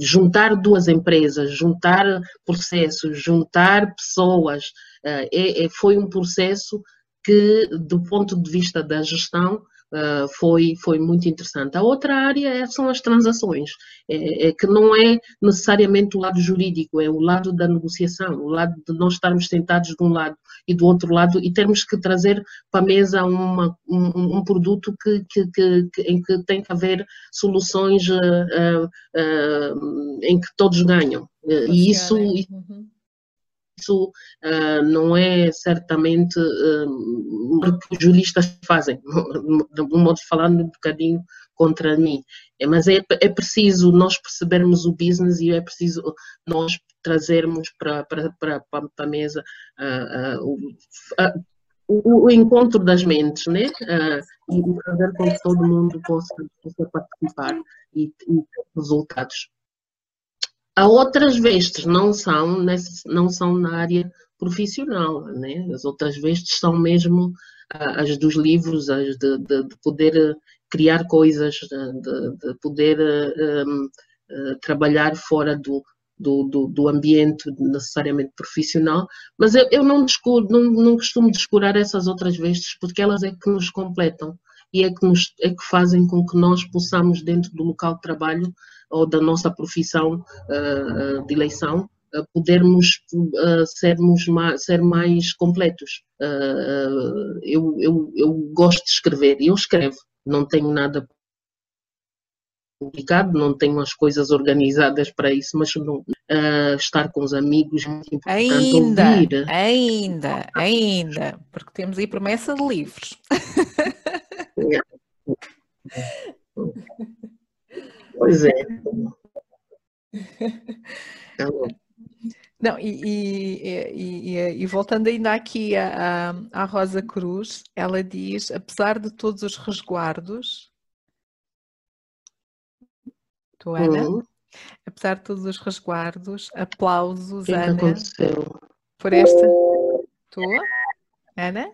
juntar duas empresas, juntar processos, juntar pessoas, é, é, foi um processo que, do ponto de vista da gestão, uh, foi, foi muito interessante. A outra área é, são as transações, é, é, que não é necessariamente o lado jurídico, é o lado da negociação, o lado de nós estarmos sentados de um lado e do outro lado e termos que trazer para a mesa uma, um, um, produto que, que, que, que, em que tem que haver soluções uh, uh, em que todos ganham. e isso, uhum isso uh, não é certamente uh, o que os juristas fazem, de um modo de falar um bocadinho contra mim. É, mas é, é preciso nós percebermos o business e é preciso nós trazermos para, para, para, para a mesa uh, o, o, encontro das mentes, né? e fazer com que todo mundo possa, possa participar e, e ter resultados. Há outras vestes, não são, não são na área profissional, né? as outras vestes são mesmo uh, as dos livros, as de, de, de poder eh, criar coisas, de, de poder uh, trabalhar fora do, do, do, do, ambiente necessariamente profissional, mas eu, eu não, descuro, não, não costumo descurar essas outras vestes porque elas é que nos completam e é que, nos, é que fazem com que nós possamos, dentro do local de trabalho ou da nossa profissão uh, de eleição, uh, podermos sermos mais, ser mais completos. eu, eu, eu gosto de escrever e eu escrevo, não tenho nada publicado, não tenho as coisas organizadas para isso, mas não, uh, estar com os amigos é muito importante. Ainda, ouvir. ainda, ainda, porque temos aí promessa de livros. Pois é. Tá não, e, e, e, e, voltando ainda aqui à, à Rosa Cruz, ela diz: apesar de todos os resguardos, tu, Ana, uhum. apesar de todos os resguardos, aplausos, que Ana, aconteceu? por esta. Tu, Ana?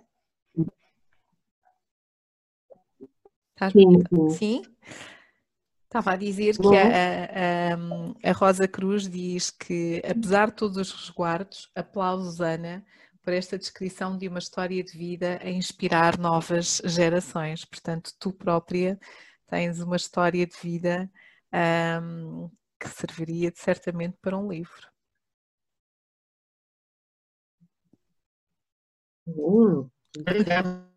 Sim. sim? Estava a dizer que a, a, a, Rosa Cruz diz que, apesar de todos os resguardos, aplausos, Ana, por esta descrição de uma história de vida a inspirar novas gerações. Portanto, tu própria tens uma história de vida um, que serviria certamente para um livro. Hum, obrigada,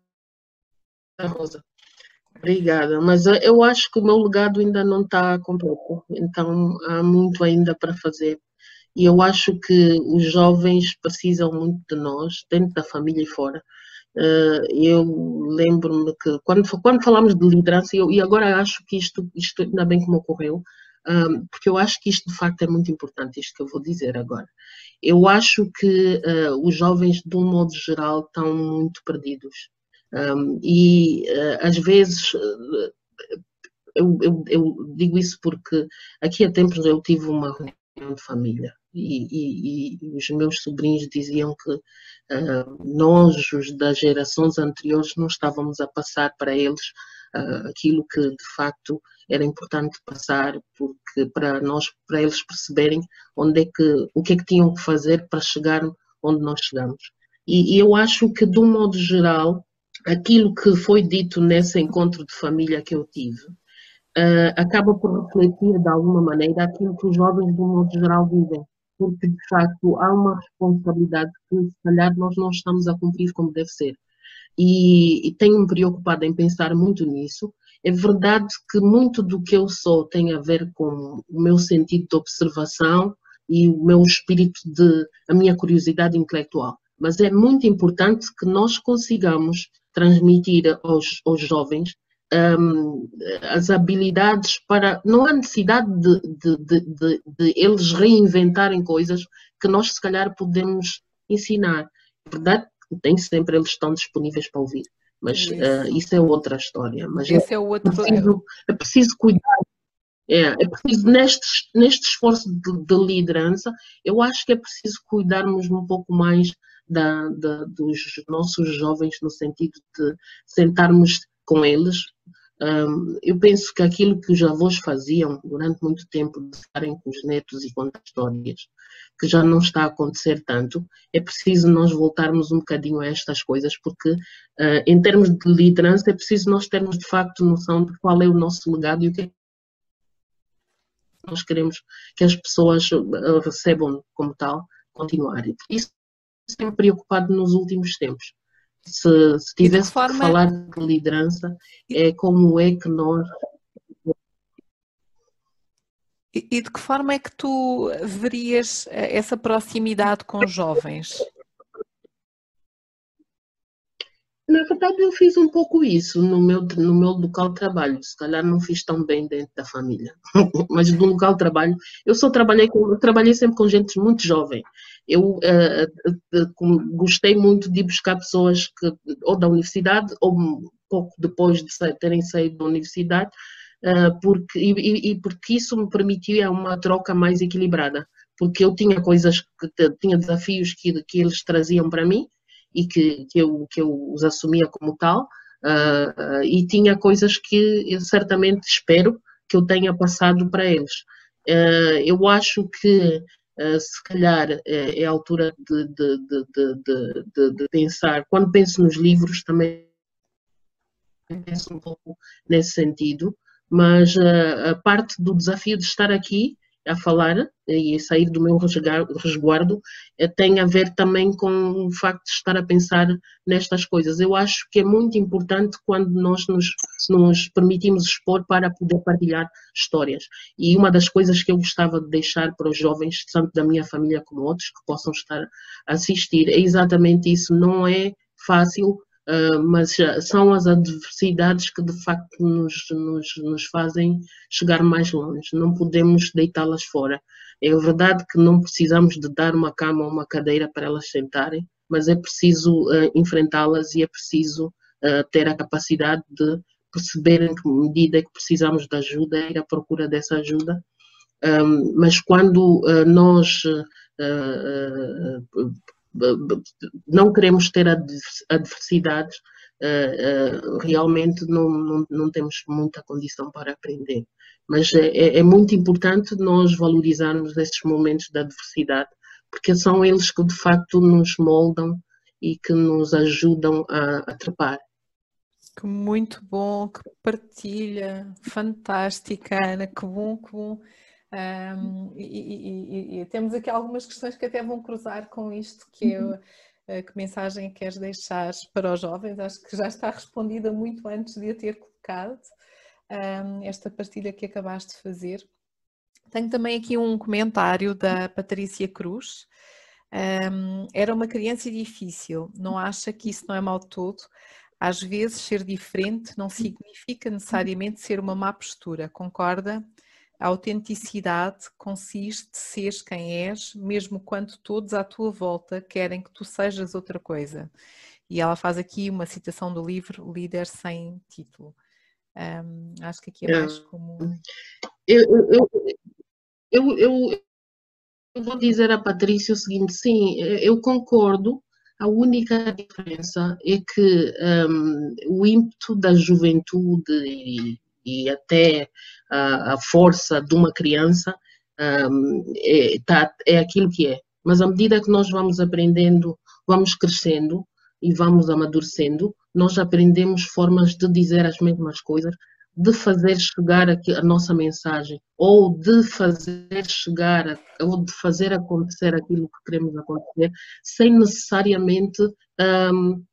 Rosa. Obrigada, mas eu acho que o meu legado ainda não está completo, então há muito ainda para fazer. E eu acho que os jovens precisam muito de nós, dentro da família e fora. Eh, eu lembro-me que quando, quando falamos de liderança, eu, e agora acho que isto, isto ainda bem me ocorreu, porque eu acho que isto de facto é muito importante, isto que eu vou dizer agora. Eu acho que uh, os jovens, de um modo geral, estão muito perdidos. Um, e uh, às vezes uh, eu, eu, eu, digo isso porque aqui há tempos eu tive uma reunião de família e, e, e os meus sobrinhos diziam que uh, nós, os das gerações anteriores, não estávamos a passar para eles aquilo que de facto era importante passar porque para nós para eles perceberem onde é que o que é que tinham que fazer para chegar onde nós chegamos. E, e eu acho que de um modo geral aquilo que foi dito nesse encontro de família que eu tive uh, acaba por refletir de alguma maneira aquilo que os jovens, um modo geral, vivem. Porque, de facto, há uma responsabilidade que, se calhar, nós não estamos a cumprir como deve ser. E, e tenho-me preocupado em pensar muito nisso. É verdade que muito do que eu sou tem a ver com o meu sentido de observação e o meu espírito de, a minha curiosidade intelectual. Mas é muito importante que nós consigamos transmitir aos, aos jovens um, as habilidades para. Não há necessidade de, de, de, de, eles reinventarem coisas que nós, se calhar, podemos ensinar. É verdade, nem sempre eles estão disponíveis para ouvir, mas isso, uh, isso é outra história. Mas Esse é, outro... é, preciso, é preciso cuidar. É, é preciso, neste, neste esforço de liderança, eu acho que é preciso cuidarmos um pouco mais da, da, dos nossos jovens no sentido de sentarmos com eles. Um, eu penso que aquilo que os avós faziam durante muito tempo, de estarem com os netos e contar histórias, que já não está a acontecer tanto, é preciso nós voltarmos um bocadinho a estas coisas, porque uh, em termos de liderança é preciso nós termos de facto noção de qual é o nosso legado e o que é nós queremos que as pessoas ah, recebam como tal, continuar. Isso tem preocupado nos últimos tempos. Se, se tivesse forma... que falar de liderança, é como é que nós. E de que forma é que tu verias eh, essa proximidade com os jovens? Na verdade, eu fiz um pouco isso no meu, no meu local de trabalho. Se calhar não fiz tão bem dentro da família, mas no local de trabalho, eu só trabalhei com, trabalhei sempre com gente muito jovem. Eu uh, uh, gostei muito de buscar pessoas que, ou da universidade, ou pouco depois de terem saído da universidade, porque, e, e, porque isso me permitia uma troca mais equilibrada. Porque eu tinha coisas, que, tinha desafios que, que eles traziam para mim, e que, que, eu, que eu os assumia como tal, uh, e tinha coisas que eu certamente espero que eu tenha passado para eles. eu acho que se calhar é a altura de, de, de, de, pensar, quando penso nos livros também penso um pouco nesse sentido, mas a parte do desafio de estar aqui a falar e sair do meu resguardo eh, tem a ver também com o facto de estar a pensar nestas coisas. Eu acho que é muito importante quando nós nos, nos permitimos expor para poder partilhar histórias. E uma das coisas que eu gostava de deixar para os jovens, tanto da minha família como outros, que possam estar a assistir, é exatamente isso. Não é fácil Uh, mas são as adversidades que de facto nos, nos, nos fazem chegar mais longe. Não podemos deitá-las fora. É verdade que não precisamos de dar uma cama ou uma cadeira para elas sentarem, mas é preciso uh, enfrentá-las e é preciso uh, ter a capacidade de perceber em que medida é que precisamos de ajuda, ir à procura dessa ajuda. Um, mas quando nós não queremos ter adversidades, eh, eh, realmente não, não, não, temos muita condição para aprender. Mas é, é, é, muito importante nós valorizarmos esses momentos de adversidade, porque são eles que de facto nos moldam e que nos ajudam a, a trepar. Que muito bom, que partilha, fantástica, Ana, que bom, que bom. Um, e, e, e, temos aqui algumas questões que até vão cruzar com isto, que é uhum. que mensagem queres deixar para os jovens? Acho que já está respondida muito antes de a ter colocado um, esta partilha que acabaste de fazer. Tenho também aqui um comentário da Patrícia Cruz. Um, era uma criança difícil, não acha que isso não é mal todo? Às vezes ser diferente não significa necessariamente ser uma má postura, concorda? A autenticidade consiste de seres quem és, mesmo quando todos à tua volta querem que tu sejas outra coisa. E ela faz aqui uma citação do livro Líder Sem Título. Um, acho que aqui é mais comum. Eu, eu, eu, eu, eu vou dizer a Patrícia o seguinte: sim, eu concordo. A única diferença é que um, o ímpeto da juventude e até a, a força de uma criança um, é, tá, é aquilo que é. Mas à medida que nós vamos aprendendo, vamos crescendo e vamos amadurecendo, nós aprendemos formas de dizer as mesmas coisas, de fazer chegar a, nossa mensagem, ou de fazer chegar, ou de fazer acontecer aquilo que queremos acontecer, sem necessariamente um,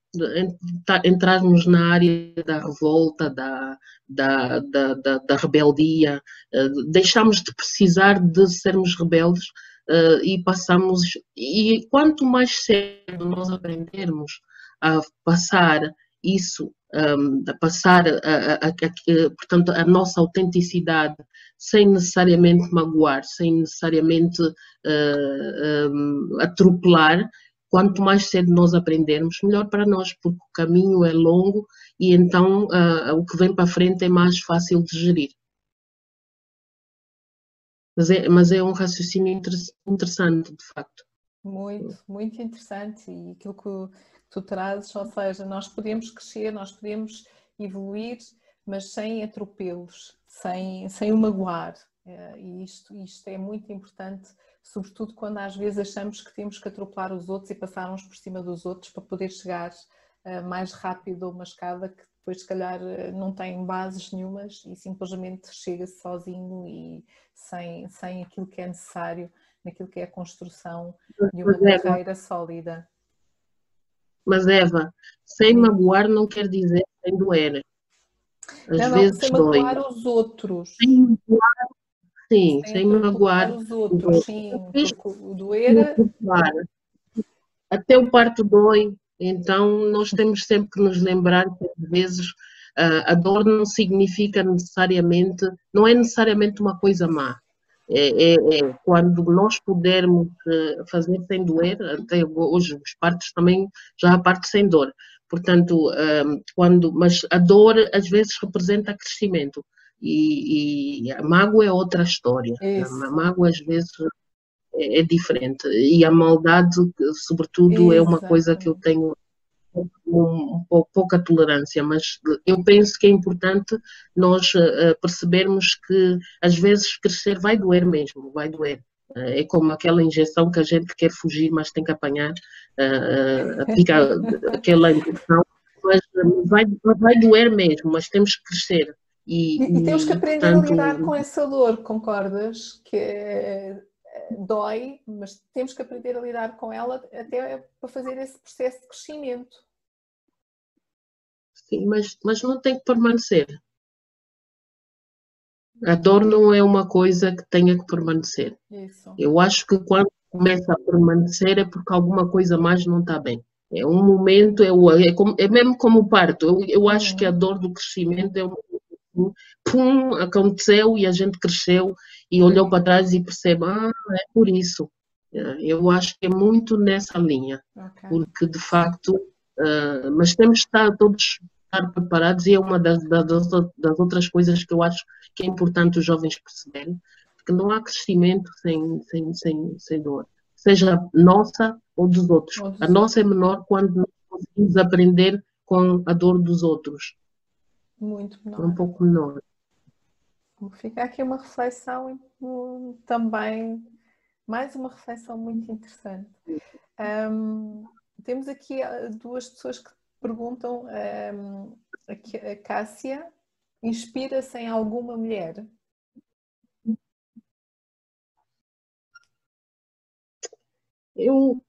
entrarmos na área da revolta, da, da, da, da, da rebeldia, uh, deixamos de precisar de sermos rebeldes uh, e passamos. E quanto mais cedo nós aprendermos a passar isso, um, a passar a, a, a, portanto, a nossa autenticidade sem necessariamente magoar, sem necessariamente uh, um, atropelar, quanto mais cedo nós aprendermos, melhor para nós, porque o caminho é longo e então uh, o que vem para frente é mais fácil de gerir. Mas é, mas é um raciocínio interessante, de facto. Muito, muito interessante. E aquilo que tu trazes, ou seja, nós podemos crescer, nós podemos evoluir, mas sem atropelos, sem, sem o magoar. Eh, e isto, isto é muito importante sobretudo quando às vezes achamos que temos que atropelar os outros e passar uns por cima dos outros para poder chegar uh, mais rápido a uma escada que depois se calhar eh, não tem bases nenhumas e simplesmente chega-se sozinho e sem, sem aquilo que é necessário naquilo que é a construção de uma Mas, carreira Eva, sólida. Mas Eva, sem magoar não quer dizer sem doer. Às não, vezes sem magoar dói. os outros. Sem magoar Sim, sem, sem magoar os outros, sim, doer. Até o parto dói, então nós temos sempre que nos lembrar que às vezes a dor não significa necessariamente, não é necessariamente uma coisa má. É, é, é, quando nós pudermos eh, fazer sem doer, até hoje os partos também já há parto sem dor. Portanto, quando, mas a dor às vezes representa crescimento e, e a mágoa é outra história. Isso. A mágoa às vezes é, é, diferente e a maldade, sobretudo, Exato. é uma coisa que eu tenho um, um, pouca tolerância, mas eu penso que é importante nós uh, percebermos que às vezes crescer vai doer mesmo, vai doer. Uh, é como aquela injeção que a gente quer fugir, mas tem que apanhar uh, aquela injeção, mas vai, vai doer mesmo, mas temos que crescer. E, e, e temos que aprender a lidar com essa dor, concordas? Que é dói, mas temos que aprender a lidar com ela até para fazer esse processo de crescimento. Sim, mas, mas não tem que permanecer. A dor não é uma coisa que tenha que permanecer. Isso. Eu acho que quando começa a permanecer é porque alguma coisa mais não está bem. É um momento, é, é, como, é mesmo como o parto. Eu, eu acho uhum. que a dor do crescimento é um pum, aconteceu e a gente cresceu e olhou para trás e percebe, ah, é por isso. Eh, eu acho que é muito nessa linha, okay. porque de facto, uh, mas temos de estar todos estar preparados e é uma das, das, das, outras coisas que eu acho que é importante os jovens perceberem, que não há crescimento sem, sem, sem, sem dor, seja nossa ou dos outros. A nossa é menor quando conseguimos aprender com a dor dos outros. Muito menor. Um pouco menor. Fica aqui uma reflexão também, mais uma reflexão muito interessante. Um, temos aqui ah, duas pessoas que perguntam, um, a Cássia, inspira-se em alguma mulher? Eu,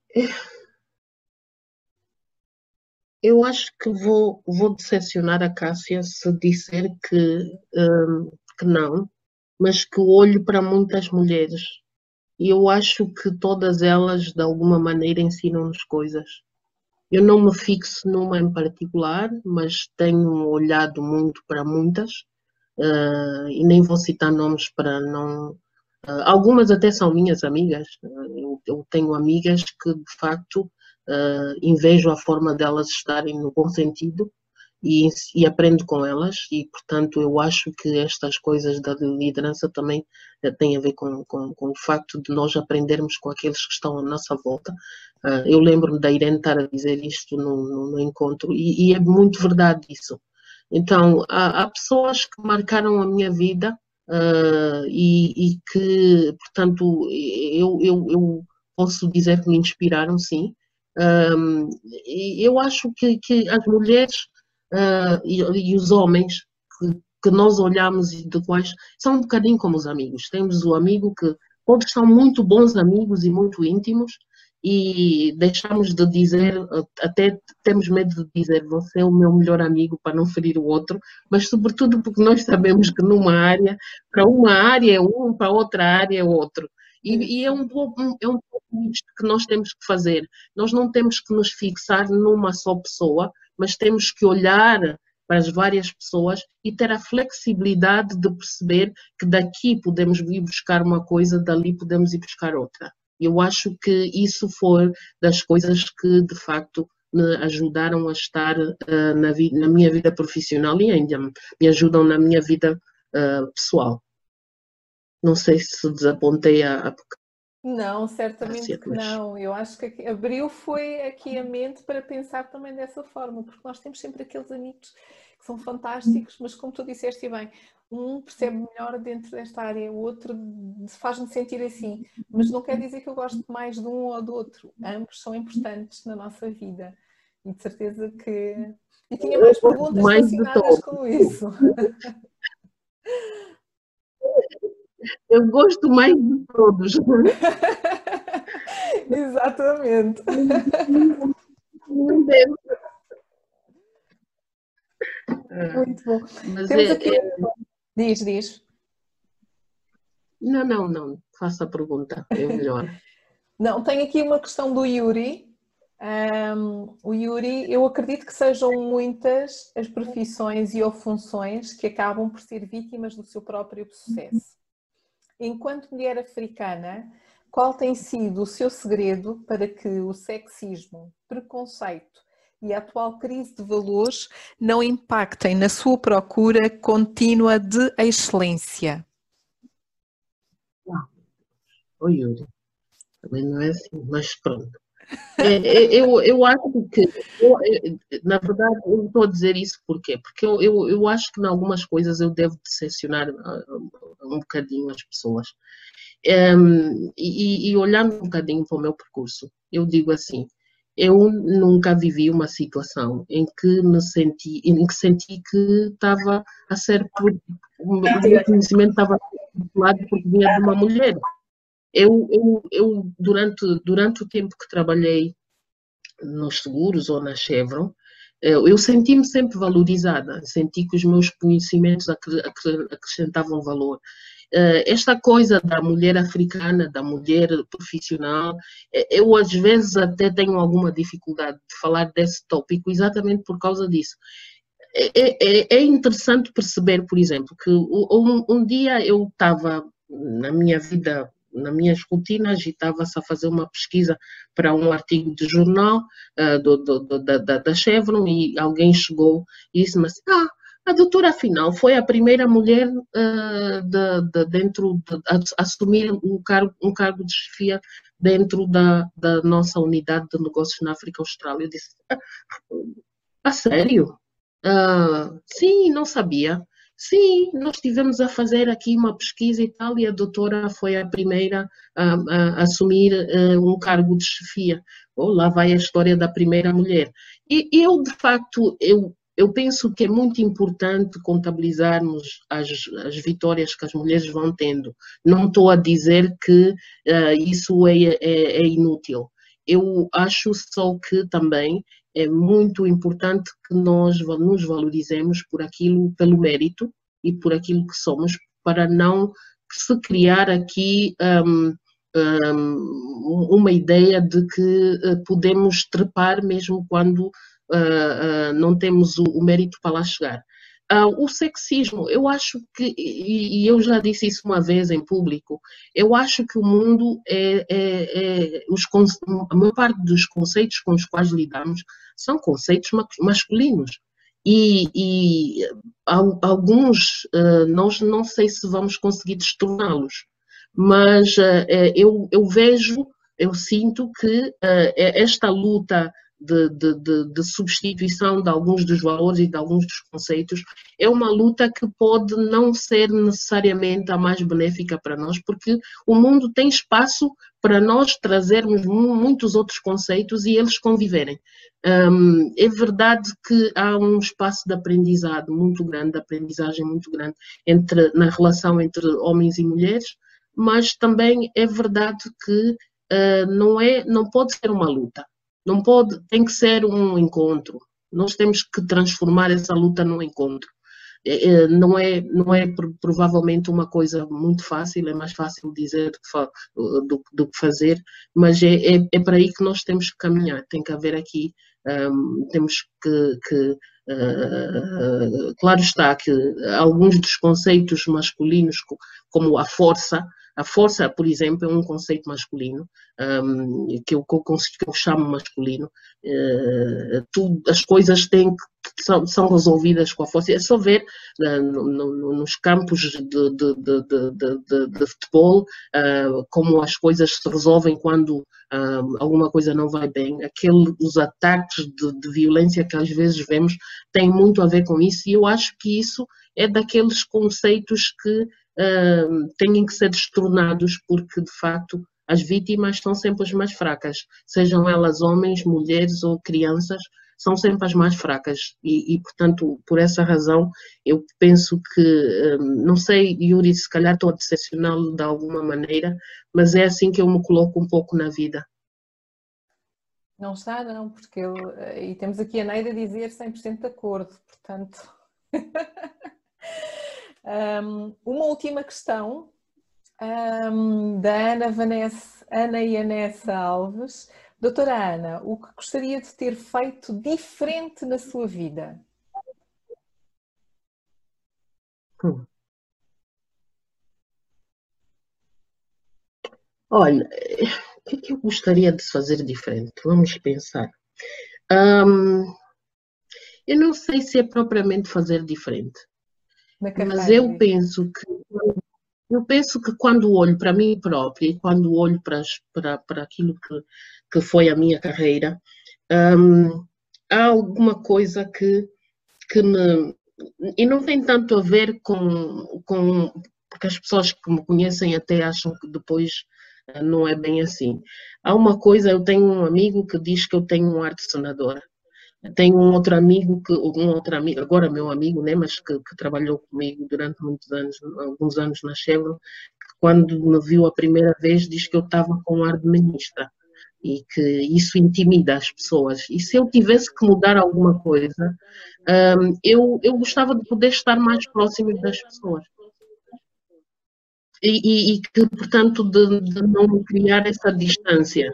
eu acho que vou, vou decepcionar a Cássia se disser que, um, que não, mas que olho para muitas mulheres. E eu acho que todas elas, de alguma maneira, ensinam-nos coisas. Eu não me fixo numa em particular, mas tenho olhado muito para muitas, uh, e nem vou citar nomes para não. Uh, algumas até são minhas amigas. Eu, tenho amigas que, de facto, uh, invejo a forma delas estarem no bom sentido e, e, aprendo com elas e portanto eu acho que estas coisas da liderança também uh, têm a ver com, com, com, o facto de nós aprendermos com aqueles que estão à nossa volta. Uh, eu lembro-me da Irene estar a dizer isto no, no, no encontro e, e, é muito verdade isso. Então há, há pessoas que marcaram a minha vida Uh, e, e, que, portanto, eu, eu, eu, posso dizer que me inspiraram, sim, um, eu acho que, que as mulheres uh, e, e, os homens que, que, nós olhamos e de quais são um bocadinho como os amigos. Temos o amigo que todos são muito bons amigos e muito íntimos e deixamos de dizer, até temos medo de dizer você é o meu melhor amigo para não ferir o outro, mas sobretudo porque nós sabemos que numa área, para uma área é um, para outra área é outro. E, e é, um pouco, é um pouco isto que nós temos que fazer. Nós não temos que nos fixar numa só pessoa, mas temos que olhar para as várias pessoas e ter a flexibilidade de perceber que daqui podemos ir buscar uma coisa, dali podemos ir buscar outra. Eu acho que isso foi das coisas que, de facto, me ajudaram a estar uh, na, na, minha vida profissional e ainda me ajudam na minha vida uh, pessoal. Não sei se desapontei a, a não, certamente que não. Eu acho que abriu foi aqui a mente para pensar também dessa forma, porque nós temos sempre aqueles amigos que são fantásticos, mas como tu disseste bem, um percebe melhor dentro desta área, o outro faz-me sentir assim, mas não quer dizer que eu gosto mais de um ou do outro. Ambos são importantes na nossa vida e de certeza que. E tinha mais perguntas mais relacionadas com isso. Eu gosto mais de todos. Exatamente. Muito bom. Mas Temos é, aqui... É... Diz, diz. Não, não, não. Faça a pergunta, é melhor. não, tem aqui uma questão do Yuri. Um, o Yuri, eu acredito que sejam muitas as profissões e ou funções que acabam por ser vítimas do seu próprio sucesso enquanto mulher africana, qual tem sido o seu segredo para que o sexismo, preconceito e a atual crise de valores não impactem na sua procura contínua de excelência? Oi, Yuri. Também não é assim, mas pronto. É, é, eu, eu acho que, eu, na verdade, eu estou a dizer isso porquê? Porque eu, eu, eu acho que em algumas coisas eu devo decepcionar ah, um bocadinho as pessoas. Um, e, e, olhando um bocadinho para o meu percurso, eu digo assim, eu nunca vivi uma situação em que me senti, em que senti que estava a ser, o meu conhecimento estava lado porque vinha de uma mulher. Eu, eu, eu durante, durante o tempo que trabalhei nos seguros ou na Chevron, eh, eu senti-me sempre valorizada, senti que os meus conhecimentos acrescentavam valor. Eh, esta coisa da mulher africana, da mulher profissional, eh, eu às vezes até tenho alguma dificuldade de falar desse tópico exatamente por causa disso. É, é, é interessante perceber, por exemplo, que um, um dia eu estava na minha vida nas minhas rotinas e estava-se a fazer uma pesquisa para um artigo de jornal uh, do, do, do, da, da Chevron e alguém chegou e disse-me assim, ah, a doutora, afinal, foi a primeira mulher uh, de, de, dentro de, a, assumir um cargo, um cargo de chefia dentro da, da nossa unidade de negócios na África Austral. Eu disse, ah, a sério? Uh, sim, não sabia. Sim, nós estivemos a fazer aqui uma pesquisa e tal, e a doutora foi a primeira a, a assumir uh, um cargo de chefia. Oh, lá vai a história da primeira mulher. E eu, de facto, eu, eu penso que é muito importante contabilizarmos as, as vitórias que as mulheres vão tendo. Não estou a dizer que uh, isso é, é, é inútil. Eu acho só que também é muito importante que nós nos valorizemos por aquilo, pelo mérito e por aquilo que somos, para não se criar aqui um, um, uma ideia de que uh, podemos trepar mesmo quando uh, uh, não temos o, o mérito para lá chegar. Uh, o sexismo, eu acho que, e, eu já disse isso uma vez em público, eu acho que o mundo é, é, é os, a maior parte dos conceitos com os quais lidamos são conceitos masculinos. E, e alguns uh, nós não sei se vamos conseguir destorná-los, mas uh, eu, eu vejo, eu sinto que esta luta de, de, de, de, substituição de alguns dos valores e de alguns dos conceitos, é uma luta que pode não ser necessariamente a mais benéfica para nós, porque o mundo tem espaço para nós trazermos muitos outros conceitos e eles conviverem. Um, é verdade que há um espaço de aprendizado muito grande, de aprendizagem muito grande entre, na relação entre homens e mulheres, mas também é verdade que uh, não, é, não pode ser uma luta não pode, tem que ser um encontro. Nós temos que transformar essa luta num encontro. É, é, não é, não é provavelmente uma coisa muito fácil, é mais fácil dizer do, do que fazer, mas é, é, é, para aí que nós temos que caminhar. Tem que haver aqui, um, temos que, que uh, claro está que alguns dos conceitos masculinos, como a força, a força, por exemplo, é um conceito masculino, um, que, eu, que, eu, chamo masculino. Uh, tu, as coisas têm que, são, são, resolvidas com a força. É só ver no, no, nos campos de, de, de, de futebol uh, como as coisas se resolvem quando alguma coisa não vai bem. Aquele, os ataques de, violência que às vezes vemos têm muito a ver com isso, e eu acho que isso é daqueles conceitos que uh, têm que ser destornados, porque de facto as vítimas são sempre as mais fracas, sejam elas homens, mulheres ou crianças, são sempre as mais fracas e, e portanto, por essa razão, eu penso que, não sei, Yuri, se calhar estou a decepcioná-lo de alguma maneira, mas é assim que eu me coloco um pouco na vida. Não está, não, porque eu, e temos aqui a Neida dizer 100% de acordo, portanto. Um, uma última questão um, da Ana, Vanessa, Ana e Anessa Alves. Doutora Ana, o que gostaria de ter feito diferente na sua vida? Hum. Olha, o que, é que eu gostaria de fazer diferente? Vamos pensar. Um, eu não sei se é propriamente fazer diferente. Mas eu penso que eu penso que quando olho para mim própria e quando olho para, para, para aquilo que, que foi a minha carreira, um, há alguma coisa que, que me. E não tem tanto a ver com, com. Porque as pessoas que me conhecem até acham que depois eh, não é bem assim. Há uma coisa, eu tenho um amigo que diz que eu tenho um ar de senadora. Tenho um outro amigo, que, um outro amigo, agora meu amigo, né, mas que, que trabalhou comigo durante muitos anos, alguns anos na Chevron, que quando me viu a primeira vez diz que eu estava com ar de ministra e que isso intimida as pessoas. E se eu tivesse que mudar alguma coisa, um, eu, eu gostava de poder estar mais próximo das pessoas. E, e, e que, portanto, de, de não criar essa distância.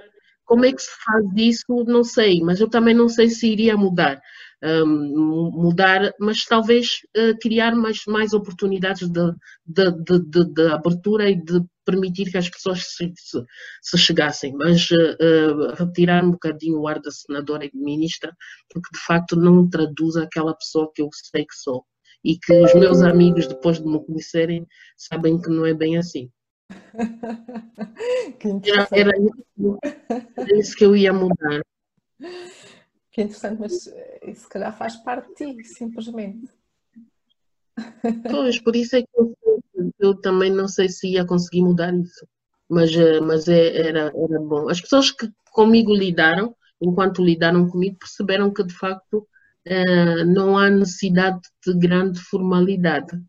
Como é que se faz isso? Não sei, mas eu também não sei se iria mudar. Um, mudar, mas talvez uh, criar mais, mais oportunidades de, de, de, de, abertura e de permitir que as pessoas se, se, se chegassem, mas uh, retirar um bocadinho o ar da senadora e ministra, porque de facto não traduz aquela pessoa que eu sei que sou. E que os meus amigos, depois de me conhecerem, sabem que não é bem assim. era, era, isso, era isso que eu ia mudar. Que interessante, mas isso se calhar faz parte de ti, simplesmente. Pois, por isso é que eu, eu, também não sei se ia conseguir mudar isso. Mas, eh, mas é, era, era bom. As pessoas que comigo lidaram, enquanto lidaram comigo, perceberam que de facto eh, não há necessidade de grande formalidade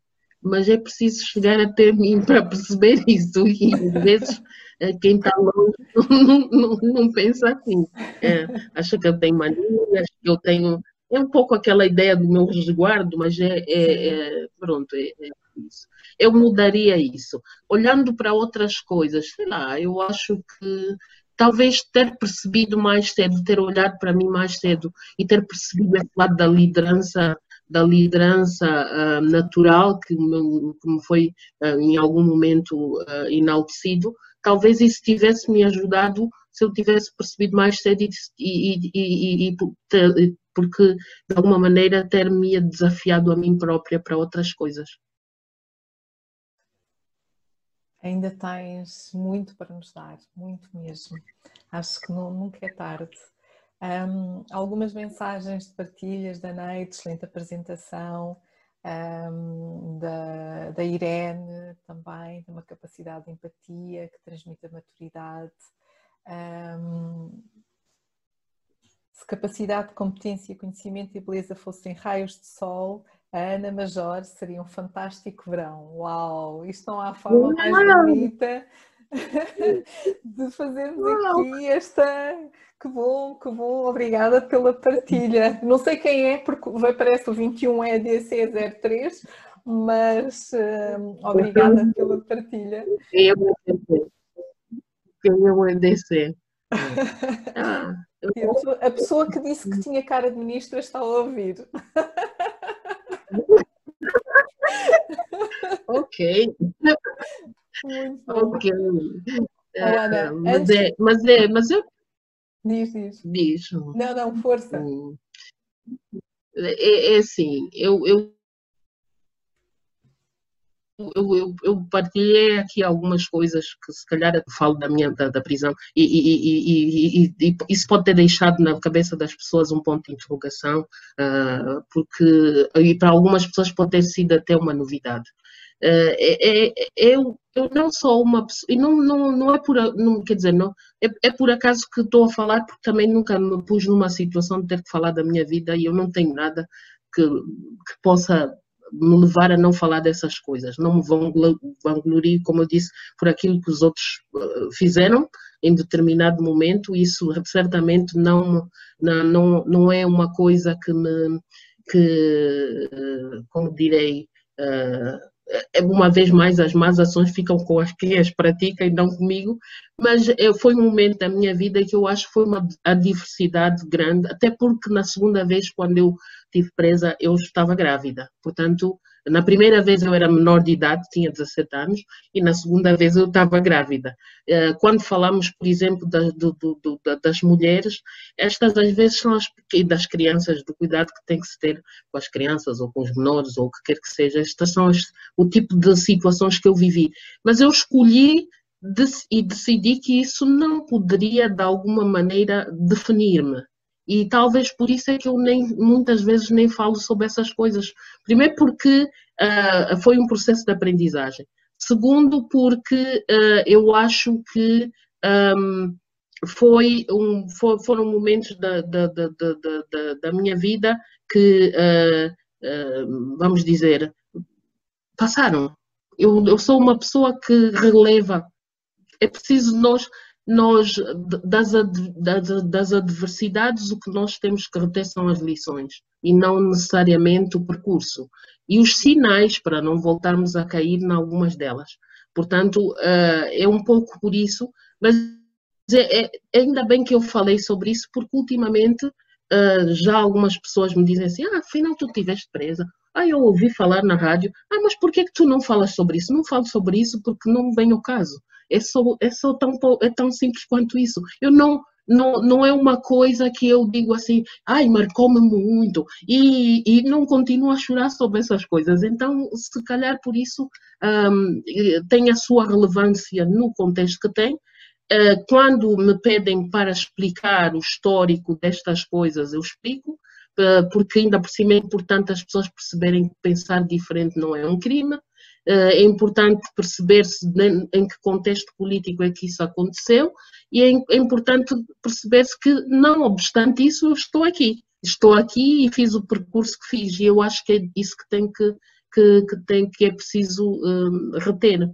mas é preciso chegar até mim para perceber isso. E às vezes eh, quem está longe não, não, não, pensa assim. É, acha que eu tenho mania, acha que eu tenho. É um pouco aquela ideia do meu resguardo, mas é, é, é pronto, é, é, isso. Eu mudaria isso. Olhando para outras coisas, sei lá, eu acho que talvez ter percebido mais cedo, ter olhado para mim mais cedo e ter percebido esse lado da liderança da liderança uh, natural que me, que me foi uh, em algum momento uh, enaltecido, talvez isso tivesse me ajudado se eu tivesse percebido mais cedo e, e, e, e porque de alguma maneira ter-me desafiado a mim própria para outras coisas. Ainda tens muito para nos dar, muito mesmo. Acho que não, nunca é tarde. Um, algumas mensagens de partilhas da Neide, excelente apresentação, um, da, da Irene também, de uma capacidade de empatia que transmite a maturidade. Um, se capacidade, competência, conhecimento e beleza fossem raios de sol, a Ana Major seria um fantástico verão. Uau! Isto não há forma mais bonita de fazermos aqui esta. Que bom, que bom, obrigada pela partilha. Não sei quem é, porque parece o 21 é DC03, mas uh, obrigada pela partilha. Eu vou Eu vou DC. Ah, a, pessoa, a pessoa que disse que tinha cara de ministra está a ouvir. ok. Muito bom. Ok. Ana, mas, antes... é, mas é, mas eu. Diz, diz. Diz. Não, não, força. É, é assim, eu, eu eu, eu, partilhei aqui algumas coisas que se calhar eu falo da minha da, da prisão e, e, e, e, isso pode ter deixado na cabeça das pessoas um ponto de interrogação uh, porque e para algumas pessoas pode ter sido até uma novidade é, é, eu, eu não sou uma pessoa e não, não, não é por não, quer dizer não é, é por acaso que estou a falar porque também nunca me pus numa situação de ter que falar da minha vida e eu não tenho nada que, que possa me levar a não falar dessas coisas. Não me vanglorio, como eu disse, por aquilo que os outros eh, fizeram em determinado momento. Isso certamente não, não, não é uma coisa que me, que, eh, como direi, eh, é uma vez mais as más ações ficam com as que as praticam e não comigo, mas foi um momento da minha vida que eu acho que foi uma a diversidade grande, até porque na segunda vez quando eu estive presa eu estava grávida, portanto Na primeira vez eu era menor de idade, tinha 17 anos, e na segunda vez eu estava grávida. Eh, quando falamos, por exemplo, da, do, do, das mulheres, estas às vezes são as das crianças, do cuidado que tem que se ter com as crianças ou com os menores ou o que quer que seja. Estas são as, o tipo de situações que eu vivi. Mas eu escolhi e decidi que isso não poderia, de alguma maneira, definir-me. E talvez por isso é que eu nem, muitas vezes nem falo sobre essas coisas. Primeiro porque uh, foi um processo de aprendizagem. Segundo porque uh, eu acho que um, foi um, for, foram momentos da, da, da, da, minha vida que, uh, vamos dizer, passaram. Eu, eu sou uma pessoa que releva é preciso nós, nós das, das, das adversidades, o que nós temos que reter são as lições e não necessariamente o percurso. E os sinais para não voltarmos a cair em algumas delas. Portanto, eh, é um pouco por isso, mas é, é, ainda bem que eu falei sobre isso, porque ultimamente eh, já algumas pessoas me dizem assim: ah, afinal tu estiveste presa. Ah, eu ouvi falar na rádio. Ah, mas por que, que tu não falas sobre isso? Não falo sobre isso porque não vem o caso. É só, é só tão, é tão simples quanto isso. Eu não, não, não é uma coisa que eu digo assim, ai, marcou-me muito, e, e não continuo a chorar sobre essas coisas. Então, se calhar por isso um, tem a sua relevância no contexto que tem. Uh, quando me pedem para explicar o histórico destas coisas, eu explico, uh, porque ainda por cima é importante as pessoas perceberem que pensar diferente não é um crime, eh, é importante perceber-se em que contexto político é que isso aconteceu e é, é importante perceber-se que, não obstante isso, eu estou aqui. Estou aqui e fiz o percurso que fiz e eu acho que é isso que tem que, que, que tem, que é preciso um, reter.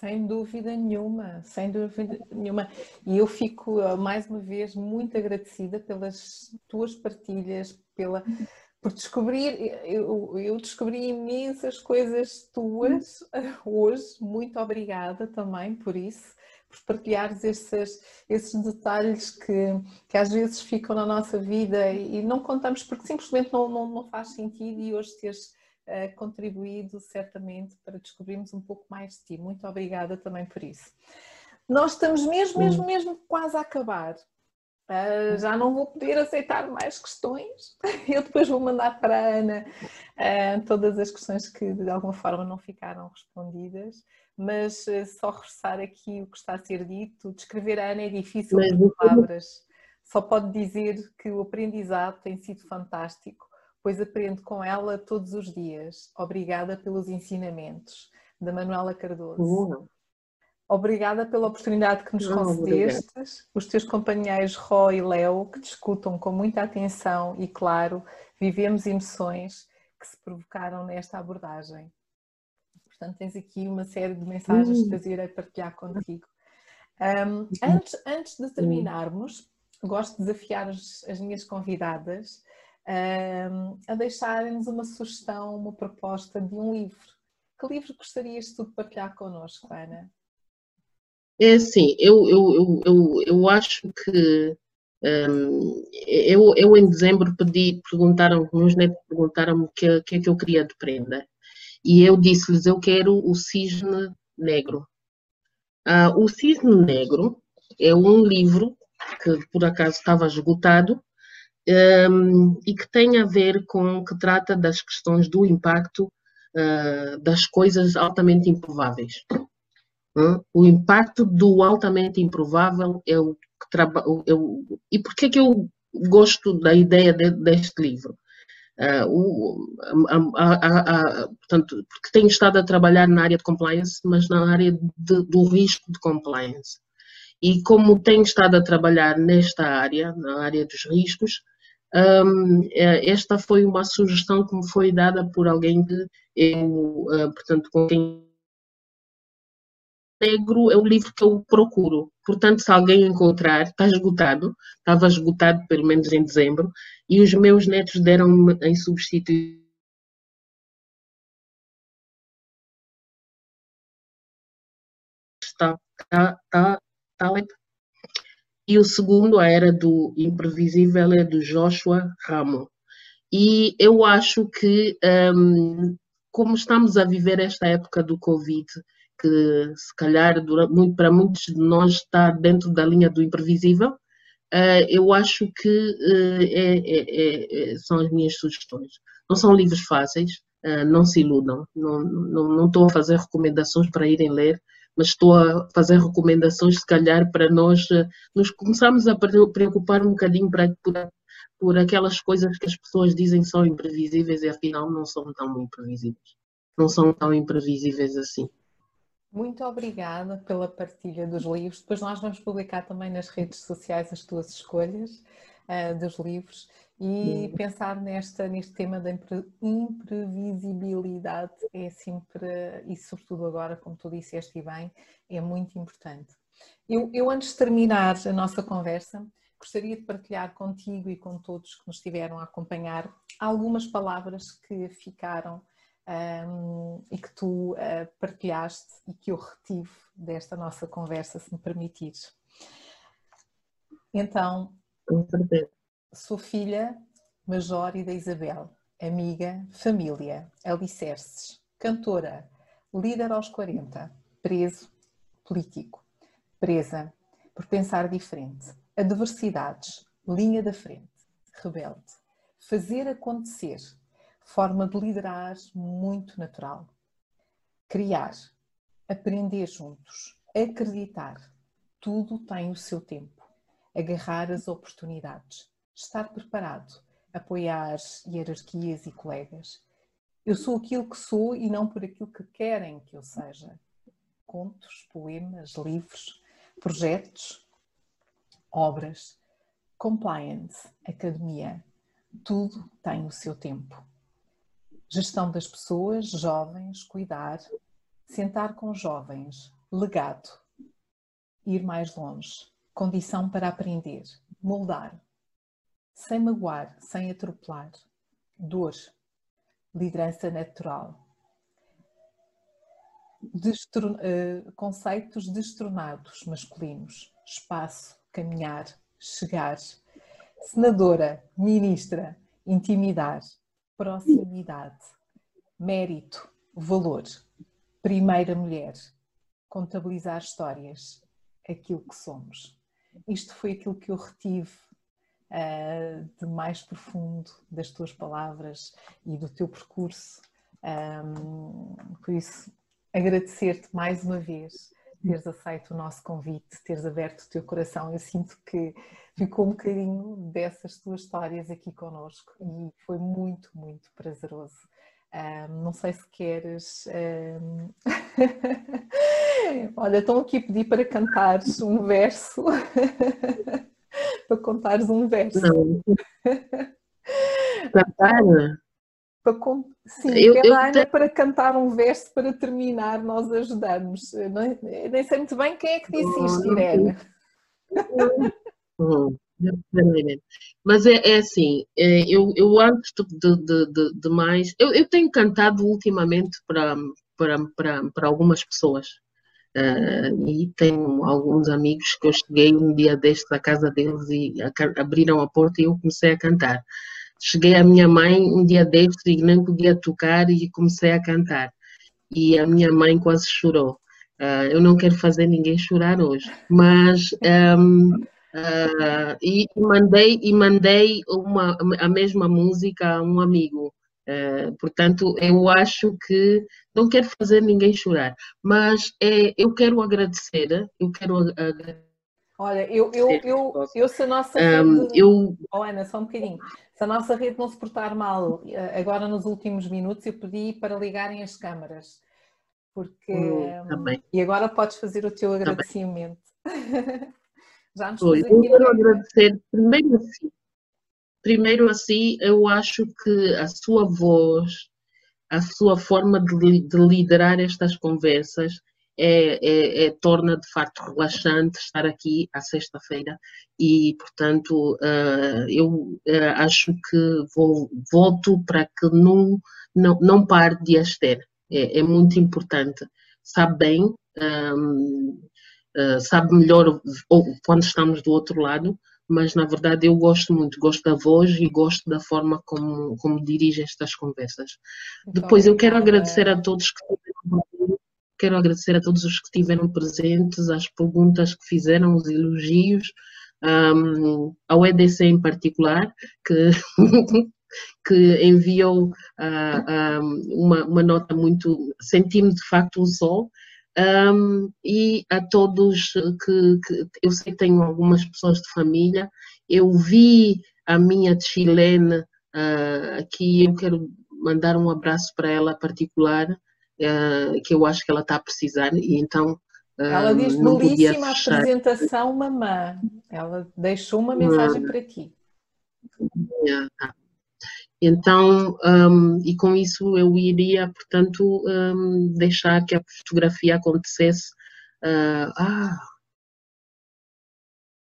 Sem dúvida nenhuma, sem dúvida nenhuma. E eu fico, eh, mais uma vez, muito agradecida pelas tuas partilhas, pela, por descobrir, eu, eu, descobri imensas coisas tuas hoje, muito obrigada também por isso, por partilhares esses, esses detalhes que, que às vezes ficam na nossa vida e não contamos porque simplesmente não, não, não faz sentido e hoje teres uh, contribuído certamente para descobrirmos um pouco mais de ti. Muito obrigada também por isso. Nós estamos mesmo, mesmo, mesmo quase a acabar. Uh, já não vou poder aceitar mais questões. Eu depois vou mandar para a Ana uh, todas as questões que de alguma forma não ficaram respondidas, mas uh, só reforçar aqui o que está a ser dito. Descrever a Ana é difícil com palavras. Só pode dizer que o aprendizado tem sido fantástico, pois aprendo com ela todos os dias. Obrigada pelos ensinamentos. Da Manuela Cardoso. Uhum. Obrigada pela oportunidade que nos Não, concedestes, obrigado. os teus companheiros Ró e Léo, que discutam com muita atenção e, claro, vivemos emoções que se provocaram nesta abordagem. Portanto, tens aqui uma série de mensagens hum. que eu irei partilhar contigo. Um, antes, antes de terminarmos, gosto de desafiar as, as minhas convidadas um, a deixarem-nos uma sugestão, uma proposta de um livro. Que livro gostarias tu de partilhar connosco, Ana? É assim, eu, eu, eu, eu, eu acho que um, eu, eu em dezembro pedi, perguntaram, meus netos perguntaram-me o que, que é que eu queria de prenda. E eu disse-lhes, eu quero o cisne negro. Uh, o cisne negro é um livro que por acaso estava esgotado um, e que tem a ver com, que trata das questões do impacto uh, das coisas altamente improváveis. O impacto do altamente improvável é o que trabalha. E por que, que eu gosto da ideia de, deste livro? Uh, o, a, a, a, portanto, porque tenho estado a trabalhar na área de compliance, mas na área de, do risco de compliance. E como tenho estado a trabalhar nesta área, na área dos riscos, um, é, esta foi uma sugestão que me foi dada por alguém que eu, uh, portanto, com quem negro é o livro que eu procuro. Portanto, se alguém encontrar, está esgotado, estava esgotado pelo menos em dezembro, e os meus netos deram-me em substituição. Está, está, está, está E o segundo, A Era do Imprevisível, é do Joshua Ramo. E eu acho que um, como estamos a viver esta época do Covid, que se calhar muito, para muitos de nós está dentro da linha do imprevisível, uh, eu acho que uh, é, é, é, são as minhas sugestões. Não são livros fáceis, uh, não se iludam, não estou a fazer recomendações para irem ler, mas estou a fazer recomendações, se calhar, para nós nos começarmos a preocupar um bocadinho para, por, por aquelas coisas que as pessoas dizem são imprevisíveis e afinal não são tão imprevisíveis. Não são tão imprevisíveis assim. Muito obrigada pela partilha dos livros. Depois nós vamos publicar também nas redes sociais as tuas escolhas uh, dos livros e pensar nesta, neste tema da imprevisibilidade é sempre, e sobretudo agora, como tu disseste bem, é muito importante. Eu, eu antes de terminar a nossa conversa, gostaria de partilhar contigo e com todos que nos estiveram a acompanhar algumas palavras que ficaram um, e que tu uh, partilhaste e que eu retive desta nossa conversa, se me permitires. Então, sou filha major e da Isabel, amiga, família, alicerces, cantora, líder aos 40, preso, político, presa por pensar diferente, adversidades, linha da frente, rebelde, fazer acontecer, forma de liderar muito natural. Criar, aprender juntos, acreditar, tudo tem o seu tempo. Agarrar as oportunidades, estar preparado, apoiar hierarquias e colegas. Eu sou aquilo que sou e não por aquilo que querem que eu seja. Contos, poemas, livros, projetos, obras, compliance, academia, tudo tem o seu tempo. Gestão das pessoas, jovens, cuidar, sentar com jovens, legado, ir mais longe, condição para aprender, moldar, sem magoar, sem atropelar, dor, liderança natural. Uh, conceitos destronados masculinos, espaço, caminhar, chegar, senadora, ministra, intimidar, proximidade, mérito, valor, primeira mulher, contabilizar histórias, aquilo que somos. Isto foi aquilo que eu retive uh, de mais profundo das tuas palavras e do teu percurso. Um, por isso, agradecer-te mais uma vez teres aceito o nosso convite, teres aberto o teu coração. Eu sinto que ficou um bocadinho dessas tuas histórias aqui connosco e foi muito, muito prazeroso. Um, não sei se queres. Um... Olha, estão aqui a pedir para cantares um verso. para contares um verso. Não. Cantar? Para, sim, eu, eu Ana, para cantar um verso para terminar, nós ajudamos. Não, é? nem sei muito bem quem é que disse isto, Irene. Mas é, é assim, é, eu, eu antes de, de, de, de mais. Eu, eu tenho cantado ultimamente para, para, para, para algumas pessoas. Uh, e tenho alguns amigos que eu cheguei um dia deste à casa deles e abriram a porta e eu comecei a cantar. Cheguei à minha mãe um dia destes e nem podia tocar e comecei a cantar. E a minha mãe quase chorou. Uh, eu não quero fazer ninguém chorar hoje, mas um, uh, ah, e mandei e mandei uma, a mesma música a um amigo. Uh, portanto, eu acho que não quero fazer ninguém chorar, mas é, eu quero agradecer, eu quero agradecer Olha, eu, eu, eu, eu se a nossa rede... eu... Oh, Ana, só um bocadinho. Se a nossa rede não se portar mal, eh, agora nos últimos minutos, eu pedi para ligarem as câmaras. Porque... Hum, e agora podes fazer o teu agradecimento. Já nos Oi, Eu quero agradecer primeiro assim. Primeiro assim, eu acho que a sua voz, a sua forma de, de liderar estas conversas é, é, é, torna de facto relaxante estar aqui à sexta-feira e, portanto, uh, eu uh, acho que vou, volto para que não, não, não pare de as ter. É, é muito importante. Sabe bem, um, uh, sabe melhor quando estamos do outro lado, mas na verdade eu gosto muito, gosto da voz e gosto da forma como, como dirige estas conversas. Muito Depois eu quero agradecer a todos que quero agradecer a todos os que estiveram presentes, as perguntas que fizeram, os elogios, um, ao EDC em particular, que, que enviou uh, um, uma, uma, nota muito. Senti-me de facto um sol. Um, e a todos que, que, eu sei que tenho algumas pessoas de família, eu vi a minha chilena uh, aqui, eu quero mandar um abraço para ela particular, uh, que eu acho que ela está a precisar, e então ela diz belíssima apresentação, mamã. Ela deixou uma mensagem para ti. Tá. Então, um, e com isso eu iria, portanto, um, deixar que a fotografia acontecesse. Uh, ah,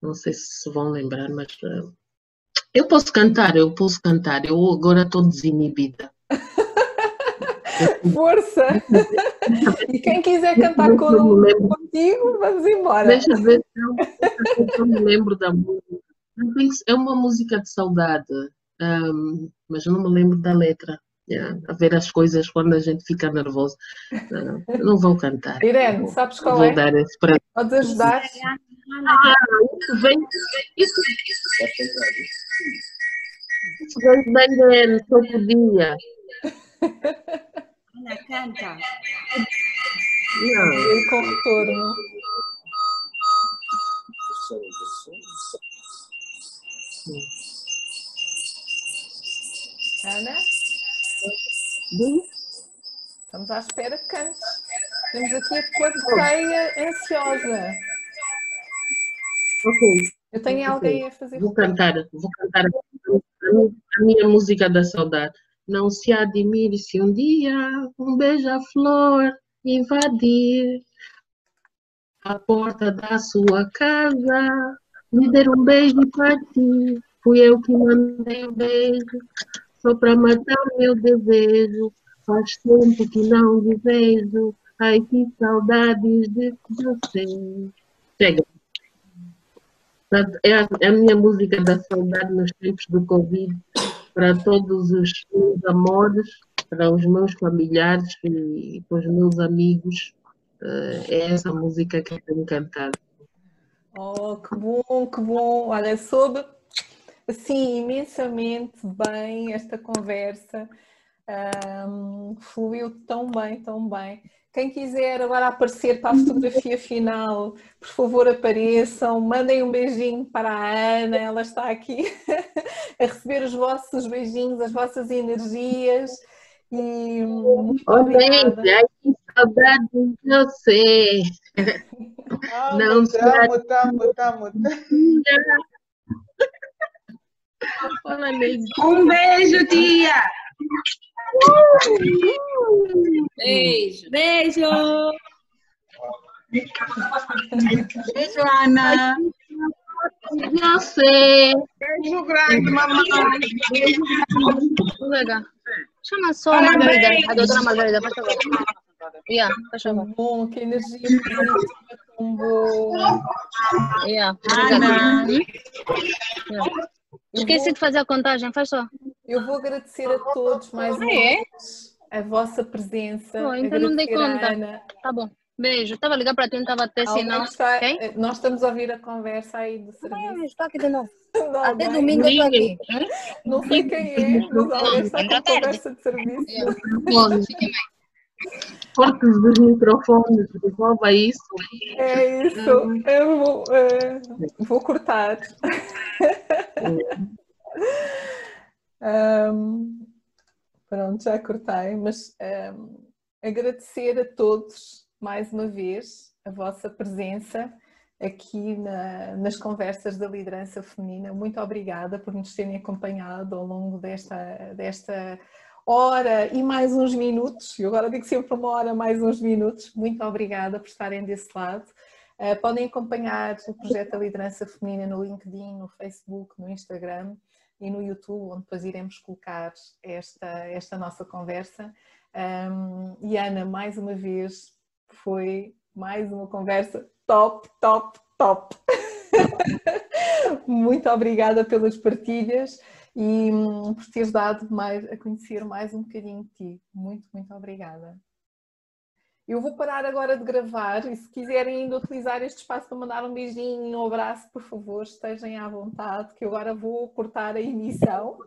não sei se vão lembrar, mas uh, eu posso cantar, eu posso cantar. Eu agora estou desinibida. Força! e quem quiser cantar com, contigo, vamos embora. Deixa eu ver se eu, me lembro da música. É uma música de saudade, um, mas eu não me lembro da letra. Yeah, a ver as coisas quando a gente fica nervoso. Uh, não vou cantar. Irene, sabes qual vou é? Dar esse para... Podes ajudar? Ah, isso vem. Isso, isso vem da Irene, só podia. Ana, canta. Não. Ele com retorno. Ana? Sim. Estamos à espera que cante. Temos aqui a plateia ansiosa. Ok. Eu tenho okay. alguém a fazer. Vou cantar, vou cantar a minha música da saudade. Não se admire se um dia um beija-flor invadir a porta da sua casa, me der um beijo para ti. Fui eu que mandei o um beijo, só para matar meu desejo. Faz tempo que não te vejo, ai que saudades de você. Chega. É a, é a minha música da saudade nos tempos do Covid para todos os meus amores, para os meus familiares e para os meus amigos. Eh, é essa música que eu tenho cantado. Oh, que bom, que bom. Olha, soube assim imensamente bem esta conversa. Um, fluiu tão bem, tão bem. Quem quiser agora aparecer para a fotografia final, por favor apareçam, mandem um beijinho para a Ana, ela está aqui a receber os vossos beijinhos, as vossas energias. E muito oh, obrigada. Ai, que saudade de você. Ah, Não te amo, te amo, te amo. Um beijo, tia. Beijo. Beijo. Beijo, Ana. Você. Beijo grande, mamãe. Beijo. Chama só a Margarida, a doutora Margarida, faz favor. Yeah, faz favor. Bom, que energia tão boa. Yeah, Ana. Yeah. Esqueci de fazer a contagem, faz só. Eu vou agradecer a todos mais uma é? vez a vossa presença. Oh, então não dei conta. Ana. Tá bom. Beijo. Estava ligando para ti, não estava até sinal. Está, okay? Eh, nós estamos a ouvir a conversa aí do serviço. Estou aqui de novo. Não, até bem. domingo eu estou aqui. Não sei quem é, mas alguém está com conversa de serviço. Cortes dos microfones, resolva isso. É isso. Eu vou, uh, vou cortar. Um, pronto, já cortei, mas um, agradecer a todos mais uma vez a vossa presença aqui na, nas conversas da liderança feminina. Muito obrigada por nos terem acompanhado ao longo desta, desta hora e mais uns minutos. Eu agora digo sempre uma hora mais uns minutos. Muito obrigada por estarem desse lado. Uh, podem acompanhar o projeto da liderança feminina no LinkedIn, no Facebook, no Instagram e no YouTube, onde depois iremos colocar esta, esta nossa conversa. Um, e Ana, mais uma vez, foi mais uma conversa top, top, top. Muito obrigada pelas partilhas e hum, por teres dado mais, a conhecer mais um bocadinho de ti. Muito, muito obrigada. Eu vou parar agora de gravar e se quiserem ainda utilizar este espaço para mandar um beijinho, um abraço, por favor, estejam à vontade, que eu agora vou cortar a emissão.